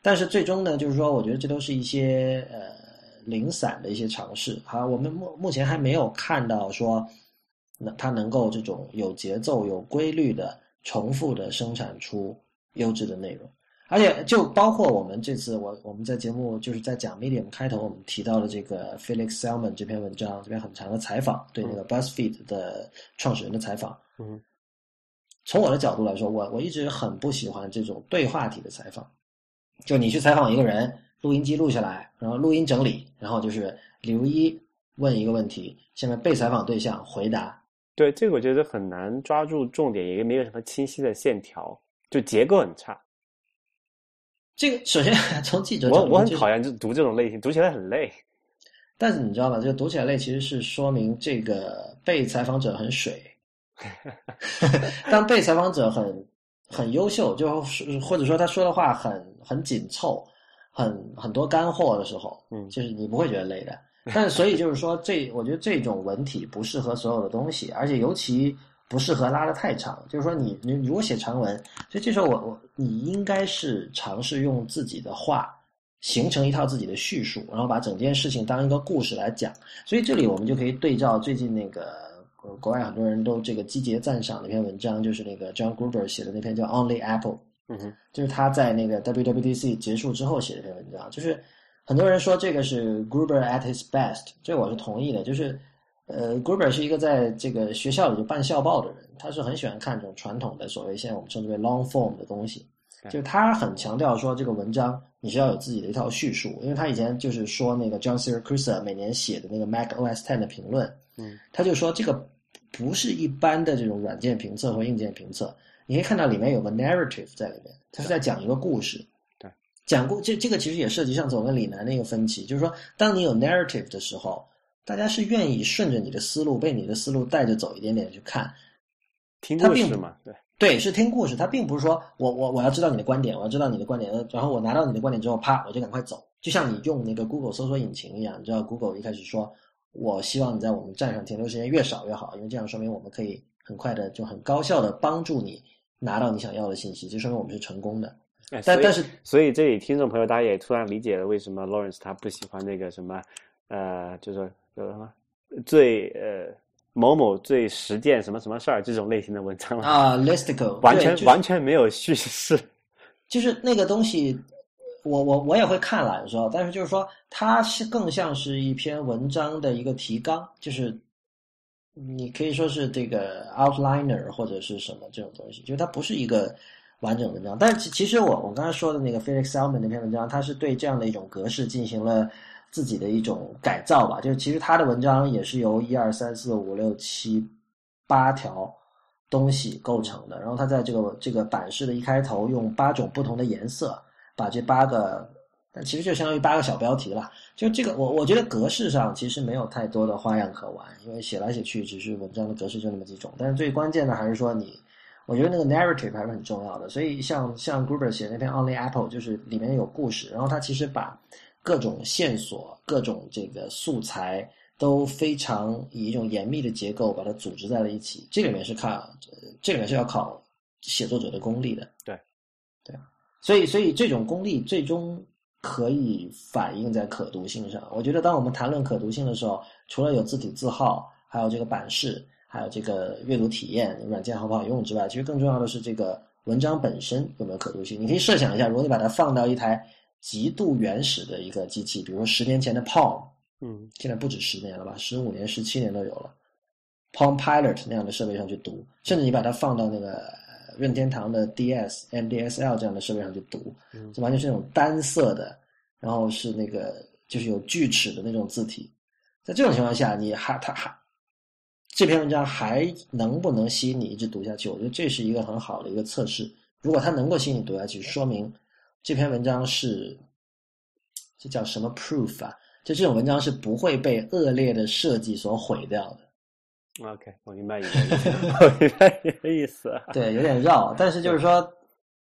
但是最终呢，就是说，我觉得这都是一些呃零散的一些尝试。好，我们目目前还没有看到说，那他能够这种有节奏、有规律的。重复的生产出优质的内容，而且就包括我们这次我我们在节目就是在讲 Medium 开头我们提到了这个 Felix Salmon 这篇文章，这篇很长的采访，对那个 BuzzFeed 的创始人的采访。嗯，从我的角度来说，我我一直很不喜欢这种对话体的采访，就你去采访一个人，录音机录下来，然后录音整理，然后就是刘一问一个问题，下面被采访对象回答。对这个我觉得很难抓住重点，也没有什么清晰的线条，就结构很差。这个首先 从记者，我我很讨厌就读这种类型，读起来很累。但是你知道吗？就读起来累，其实是说明这个被采访者很水。当被采访者很很优秀，就或者说他说的话很很紧凑，很很多干货的时候，嗯，就是你不会觉得累的。但所以就是说，这我觉得这种文体不适合所有的东西，而且尤其不适合拉得太长。就是说，你你如果写长文，所以这时候我我你应该是尝试用自己的话形成一套自己的叙述，然后把整件事情当一个故事来讲。所以这里我们就可以对照最近那个国外很多人都这个积极赞赏的一篇文章，就是那个 John Gruber 写的那篇叫《Only Apple》，嗯哼，就是他在那个 WWDC 结束之后写的一篇文章，就是。很多人说这个是 Gruber at his best，这我是同意的。就是，呃，Gruber 是一个在这个学校里就办校报的人，他是很喜欢看这种传统的所谓现在我们称之为 long form 的东西。就是他很强调说，这个文章你是要有自己的一套叙述，因为他以前就是说那个 John Siracusa 每年写的那个 Mac OS Ten 的评论，嗯，他就说这个不是一般的这种软件评测或硬件评测，你可以看到里面有个 narrative 在里面，他是在讲一个故事。对讲故这这个其实也涉及上次我跟李楠的一个分歧，就是说，当你有 narrative 的时候，大家是愿意顺着你的思路，被你的思路带着走一点点去看，听故事嘛，对对，是听故事。他并不是说我我我要知道你的观点，我要知道你的观点，然后我拿到你的观点之后，啪，我就赶快走。就像你用那个 Google 搜索引擎一样，你知道 Google 一开始说，我希望你在我们站上停留时间越少越好，因为这样说明我们可以很快的就很高效的帮助你拿到你想要的信息，就说明我们是成功的。但但是，所以这里听众朋友，大家也突然理解了为什么 Lawrence 他不喜欢那个什么，呃，就是叫什么最呃某某最实践什么什么事儿这种类型的文章了啊，listicle 完全完全没有叙事，就是那个东西，我我我也会看了，有时候，但是就是说，它是更像是一篇文章的一个提纲，就是你可以说是这个 outliner 或者是什么这种东西，就是它不是一个。完整文章，但其其实我我刚才说的那个 Felix Salmon 那篇文章，它是对这样的一种格式进行了自己的一种改造吧。就是其实他的文章也是由一二三四五六七八条东西构成的。然后他在这个这个版式的一开头用八种不同的颜色把这八个，但其实就相当于八个小标题了。就这个我我觉得格式上其实没有太多的花样可玩，因为写来写去只是文章的格式就那么几种。但是最关键的还是说你。我觉得那个 narrative 还是很重要的，所以像像 Gruber 写那篇 Only Apple，就是里面有故事，然后他其实把各种线索、各种这个素材都非常以一种严密的结构把它组织在了一起。这里面是靠，这里面是要考写作者的功力的。对，对，所以所以这种功力最终可以反映在可读性上。我觉得当我们谈论可读性的时候，除了有字体字号，还有这个版式。还有这个阅读体验，软件好不好用之外，其实更重要的是这个文章本身有没有可读性。你可以设想一下，如果你把它放到一台极度原始的一个机器，比如说十年前的 Palm，嗯，现在不止十年了吧，十五年、十七年都有了，Palm Pilot 那样的设备上去读，甚至你把它放到那个任天堂的 DS、MDSL 这样的设备上去读，这完全是那种单色的，然后是那个就是有锯齿的那种字体。在这种情况下，你还它还这篇文章还能不能吸引你一直读下去？我觉得这是一个很好的一个测试。如果它能够吸引你读下去，说明这篇文章是这叫什么 proof 啊？就这种文章是不会被恶劣的设计所毁掉的。OK，我明白你的意思，我明白你的意思。对，有点绕，但是就是说，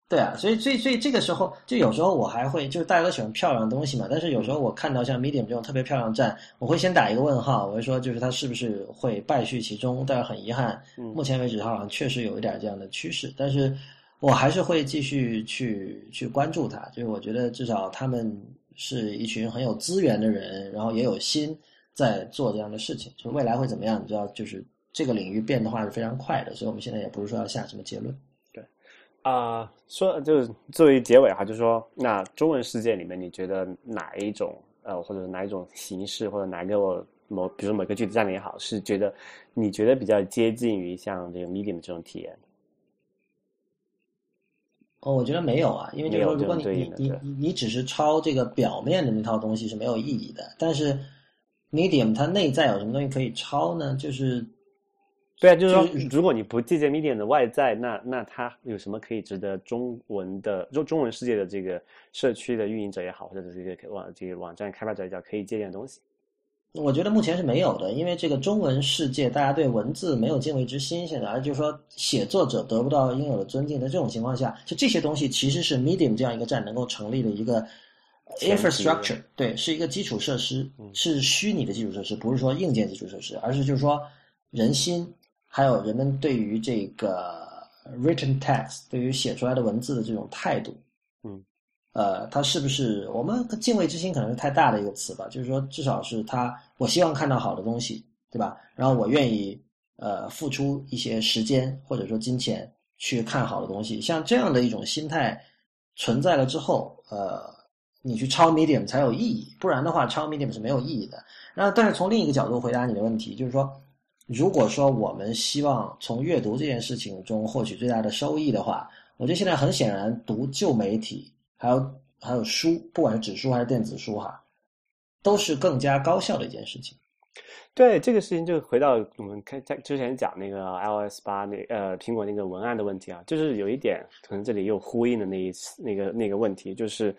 对啊，所以所以所以这个时候，就有时候我还会，就是大家都喜欢漂亮的东西嘛，但是有时候我看到像 Medium 这种特别漂亮的站，我会先打一个问号，我会说，就是它是不是会败絮其中？但是很遗憾，目前为止它好像确实有一点这样的趋势，但是我还是会继续去去关注它，就是我觉得至少他们是一群很有资源的人，然后也有心。在做这样的事情，就未来会怎么样？你知道，就是这个领域变的话是非常快的，所以我们现在也不是说要下什么结论。对，啊，说就是作为结尾哈，就是说，那中文世界里面，你觉得哪一种呃，或者哪一种形式，或者哪个某，比如说某个句子站的也好，是觉得你觉得比较接近于像这个 Medium 这种体验？哦，我觉得没有啊，因为就是说，如果你你你你你只是抄这个表面的那套东西是没有意义的，但是。Medium 它内在有什么东西可以抄呢？就是，对啊，就是说，如果你不借鉴 Medium 的外在，那那它有什么可以值得中文的中中文世界的这个社区的运营者也好，或者是这个网这个网站开发者也好，可以借鉴的东西？我觉得目前是没有的，因为这个中文世界大家对文字没有敬畏之心，现在，而就是说写作者得不到应有的尊敬，在这种情况下，就这些东西其实是 Medium 这样一个站能够成立的一个。infrastructure 对，是一个基础设施，是虚拟的基础设施，不是说硬件基础设施，而是就是说人心，还有人们对于这个 written text，对于写出来的文字的这种态度，嗯，呃，他是不是我们敬畏之心可能是太大的一个词吧？就是说，至少是他，我希望看到好的东西，对吧？然后我愿意呃付出一些时间或者说金钱去看好的东西，像这样的一种心态存在了之后，呃。你去抄 Medium 才有意义，不然的话，抄 Medium 是没有意义的。然后，但是从另一个角度回答你的问题，就是说，如果说我们希望从阅读这件事情中获取最大的收益的话，我觉得现在很显然，读旧媒体还有还有书，不管是纸书还是电子书，哈，都是更加高效的一件事情。对这个事情，就回到我们开在之前讲那个 iOS 八那呃苹果那个文案的问题啊，就是有一点可能这里又呼应的那一次那个那个问题，就是。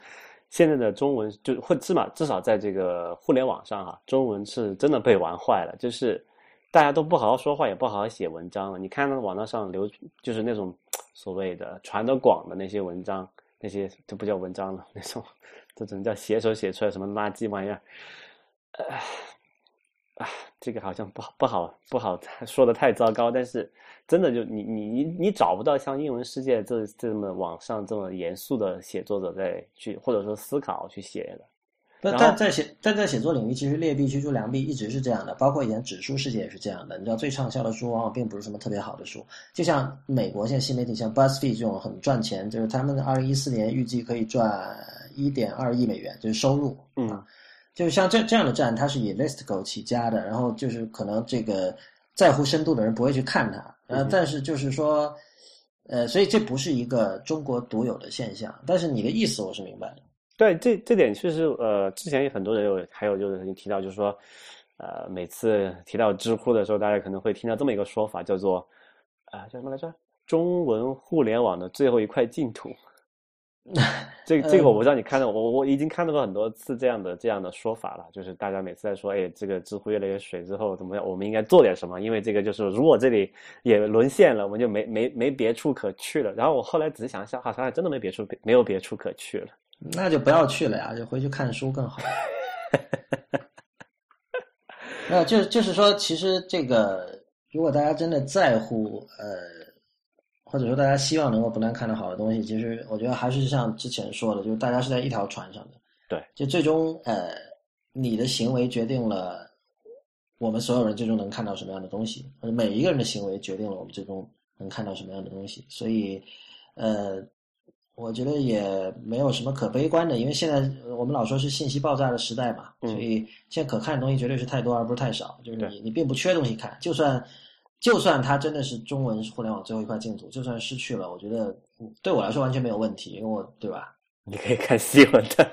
现在的中文就或起码至少在这个互联网上哈，中文是真的被玩坏了。就是大家都不好好说话，也不好好写文章了。你看那网络上流，就是那种所谓的传得广的那些文章，那些就不叫文章了，那种这只能叫写手写出来什么垃圾玩意儿，啊，这个好像不好不好不好说的太糟糕，但是真的就你你你你找不到像英文世界这这么网上这么严肃的写作者在去或者说思考去写的。那但在写但在写作领域，其实劣币驱逐良币一直是这样的，包括以前指书世界也是这样的。你知道最畅销的书往往并不是什么特别好的书，就像美国现在新媒体像 BuzzFeed 这种很赚钱，就是他们二零一四年预计可以赚一点二亿美元，就是收入。嗯。就是像这这样的站，它是以 Listicle 起家的，然后就是可能这个在乎深度的人不会去看它，呃，但是就是说，呃，所以这不是一个中国独有的现象。但是你的意思我是明白的。对，这这点确实，呃，之前有很多人有，还有就是你提到，就是说，呃，每次提到知乎的时候，大家可能会听到这么一个说法，叫做，啊，叫什么来着？中文互联网的最后一块净土。这这个我不知道你看到我我已经看到过很多次这样的这样的说法了，就是大家每次在说，哎，这个知乎越来越水之后怎么样，我们应该做点什么？因为这个就是如果这里也沦陷了，我们就没没没别处可去了。然后我后来仔细想想，好像真的没别处没有别处可去了，那就不要去了呀，就回去看书更好。没有，就就是说，其实这个如果大家真的在乎，呃。或者说，大家希望能够不断看到好的东西，其实我觉得还是像之前说的，就是大家是在一条船上的。对，就最终，呃，你的行为决定了我们所有人最终能看到什么样的东西，或者每一个人的行为决定了我们最终能看到什么样的东西。所以，呃，我觉得也没有什么可悲观的，因为现在我们老说是信息爆炸的时代嘛，所以现在可看的东西绝对是太多而不是太少。就是你，你并不缺东西看，就算。就算它真的是中文互联网最后一块净土，就算失去了，我觉得对我来说完全没有问题，因为我对吧？你可以看西文的，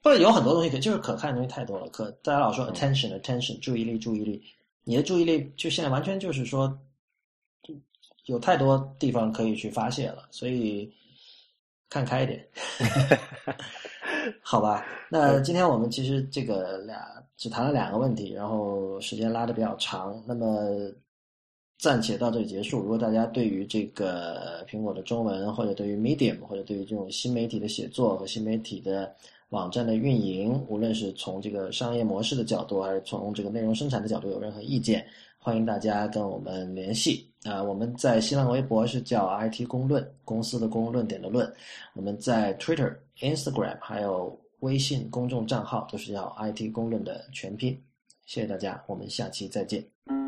不有很多东西可就是可看的东西太多了，可大家老说 attention attention 注意力注意力，你的注意力就现在完全就是说，有太多地方可以去发泄了，所以看开一点，好吧？那今天我们其实这个俩只谈了两个问题，然后时间拉的比较长，那么。暂且到这里结束。如果大家对于这个苹果的中文，或者对于 Medium，或者对于这种新媒体的写作和新媒体的网站的运营，无论是从这个商业模式的角度，还是从这个内容生产的角度，有任何意见，欢迎大家跟我们联系。啊，我们在新浪微博是叫 IT 公论，公司的公论点的论；我们在 Twitter、Instagram 还有微信公众账号都是叫 IT 公论的全拼。谢谢大家，我们下期再见。